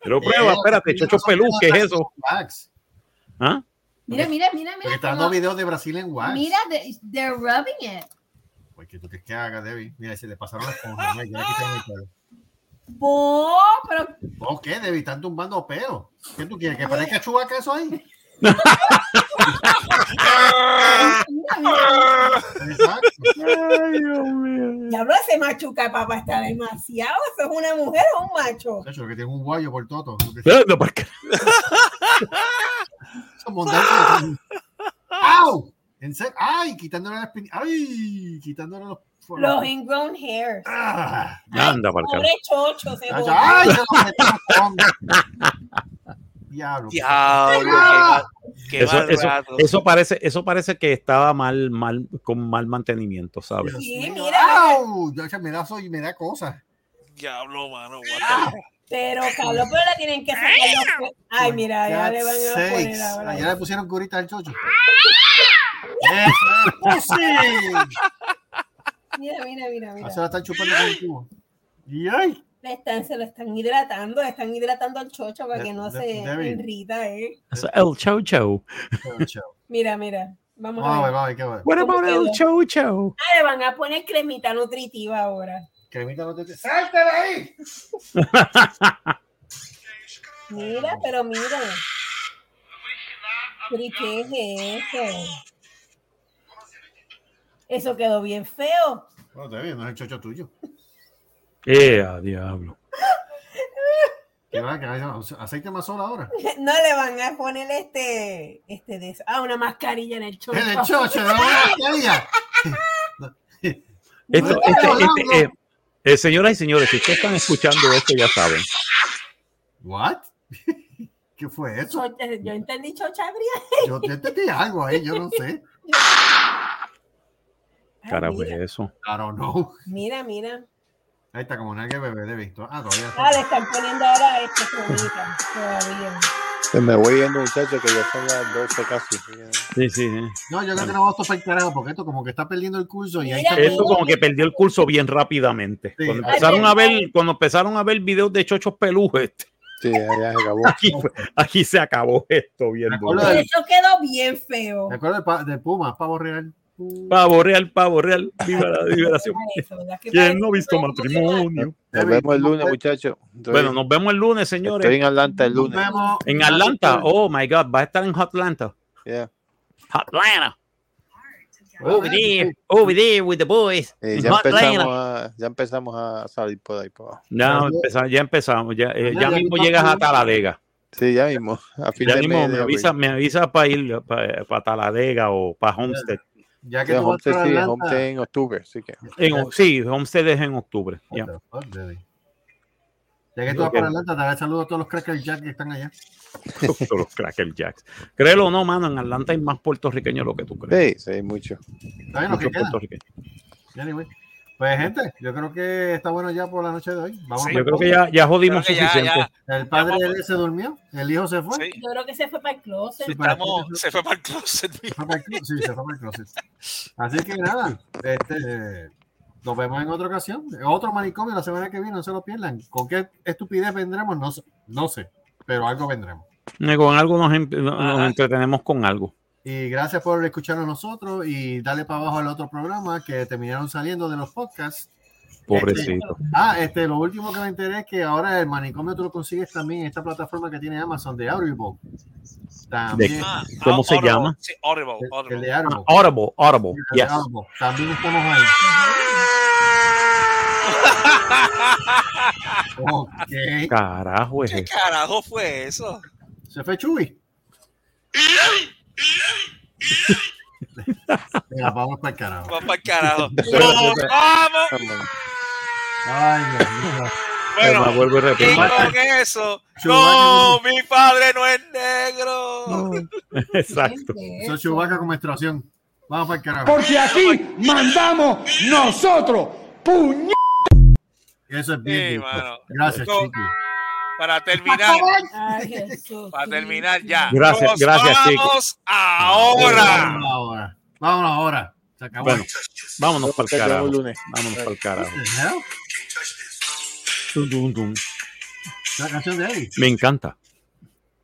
Pero prueba, espérate, chocho pelú, ¿qué es eso? Wax. ¿Ah? Mira, mira, mira, mira. está dando videos de Brasil en wax. Mira, they- they're rubbing it. Pues, ¿qué tú quieres que haga, Debbie? Mira, se le pasaron las cosas. Mira, ya le quitaron el pelo. ¡Oh! Pero ¿Por qué, Debbie? Están tumbando pelo. ¿Qué tú quieres? ¿Que parezca chubaca eso ahí? Exacto. Ay, Dios machuca, papá, está demasiado. ¿Eso es una mujer o un macho? De que tiene un guayo por todo. Por qué. (laughs) ¡Au! ¿En serio? ¡Ay! Quitándole las, espina. ¡Ay! Quitándole los. Los ingrown hairs. Ah, anda, para ¡Ay! (laughs) Diablo. Diablo, Ah, qué, qué Eso, mal eso, rato. eso parece, eso parece que estaba mal, mal, con mal mantenimiento, ¿sabes? Sí, mira. ¡Au! Ya, ya me da soy, me da cosas. Diablo, mano. Ah. Pero, Carlos, pero le tienen que sacar los... Ay, mira, ya le van a poner ahora. Allá le pusieron curitas al chocho. ¡Eso es pussy! Mira, mira, mira, Ah, mira. Se la están chupando con el cubo. Y ay, Le están, se lo están hidratando, le están hidratando al chocho para De- que no de- se enrita, ¿eh? Eso, El chow chow. chocho. Mira, mira. Vamos Vamos a ver, vamos a ver qué va. What ¿Cómo about el chow? Ah, le van a poner cremita nutritiva ahora. Cremita te. ¡Salte de ahí! Mira, pero mira. ¿Pero y qué es eso? Eso quedó bien feo. No, te no es el chocho tuyo. Eh, a diablo. ¿Qué va? ¿Qué va? ¿Aceite más solo ahora? (laughs) No le van a poner este, este de. Ah, una mascarilla en el chocho. En el chocho, la mascarilla. (laughs) Esto, No, este, no, este, no. eh, eh, señoras y señores, si ustedes están escuchando esto, ya saben. ¿What? (laughs) ¿Qué fue eso? Chocha- Yo entendí chochadría. Yo te entendí algo ahí, yo no sé. Carajo, es eso. I don't know. Mira, mira. Ahí está, como nadie bebé de Víctor. Ah, todavía está. Ah, le están poniendo ahora este. Todavía. Me voy yendo, muchachos, que ya son las 12 casi. Sí, sí. eh. No, yo creo que no vamos a topar el carajo, porque esto como que está perdiendo el curso y ahí está. Esto como que perdió el curso bien rápidamente. Sí. Cuando empezaron a ver, cuando empezaron a ver videos de chochos pelujes, este, Sí, ya, ya se acabó. aquí, se acabó esto bien acuerdo Eso quedó bien feo. ¿Te acuerdas de, de Puma, pavo real? Pavo real, pavo real, viva la liberación. Eso, ¿verdad que ¿Quién no ha visto matrimonio? Nos vemos el lunes, muchachos. Estoy- Bueno, nos vemos el lunes, Estoy señores. en Atlanta el Nos lunes. vemos. En Atlanta. Oh my God, va a estar en Atlanta. Yeah. Atlanta. Over there, over there with the boys. Eh, ya, empezamos a, ya empezamos a salir por ahí. Por abajo. Ya empezamos, ya empezamos. Ya, eh, Ya, mismo llegas a Taladega. Sí, ya mismo. A fin Ya de mismo mes me avisa, me avisa para ir para Taladega o para Homestead. Ya que Sí, tú vas Homestead, para sí, Atlanta. Homestead en octubre, así que. En- sí, Homestead es en octubre. Ya. Que tú vas para Atlanta, te daré saludos a todos los Cracker Jack que están allá. (laughs) Todos los Cracker Jacks. Créelo o no, mano, en Atlanta hay más puertorriqueños de lo que tú crees. Sí, sí, mucho. Está bien lo que Muchos queda. puertorriqueños. Anyway. Pues, gente, yo creo que está bueno ya por la noche de hoy. Vamos Sí. Yo creo que ya, ya jodimos que suficiente. ya- El padre de él se durmió, el hijo se fue. Sí. Yo creo que se fue para el closet. Sí, para- Estamos- se fue para el closet. se fue para el clo- sí, se fue para el closet. Así que nada, este, nos vemos en otra ocasión. Otro manicomio la semana que viene, no se lo pierdan. ¿Con qué estupidez vendremos? No, sé- no sé, pero algo vendremos. Con algo nos, nos entretenemos con algo. Y gracias por escucharnos nosotros y darle para abajo al otro programa que terminaron saliendo de los podcasts. Pobrecito. Ah, este, lo último que me enteré es que ahora el manicomio tú lo consigues también en esta plataforma que tiene Amazon de Audible. También. Ah, ¿Cómo se Audible. llama? Sí, Audible, Audible. el de Audible. Audible, Audible. Yes. También estamos ahí. Ok. Carajo, es ¿Qué carajo fue eso? Se fue Chuy. Venga, vamos para el carajo. Vamos para el carajo. Pero- ¡Nos pero- vamos! Vamos. Ay, Dios mío. Bueno, Me vuelvo a y repetir. con eso, no, mi padre no es negro. (laughs) Exacto. Soy Chewbacca con menstruación. Vamos para el carajo. Porque aquí mandamos nosotros. ¡Puñ! Eso es bien. Sí. Gracias, Chiqui. Para terminar, Ay, Jesús. para terminar ya. Gracias, Nos gracias, vamos ahora. Vámonos ahora. Vámonos ahora. Se acabó. Bueno, vámonos para el carajo. Vámonos para el carajo. La canción de ahí. Me encanta.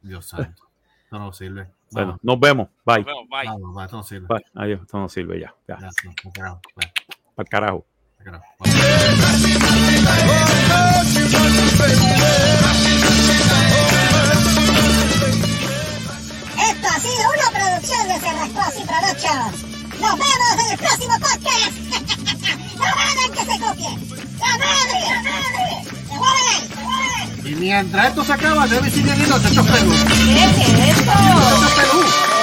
Dios santo. Esto no sirve. Bueno, nos vemos. Bye. Nos vemos, bye. Vamos, va, esto no sirve. Bye. Adiós. Esto no sirve ya. Ya. Ya, no, para el carajo. Para el carajo. para el carajo. ha sido una producción de Serrascuasi Productions. Nos vemos en el próximo podcast. (laughs) no hagan que se copien. ¡La madre! ¡La madre! ¡La madre! Y mientras esto se acaba, debes ir riéndote, estos Perú. ¿Qué es esto? Estos Perú.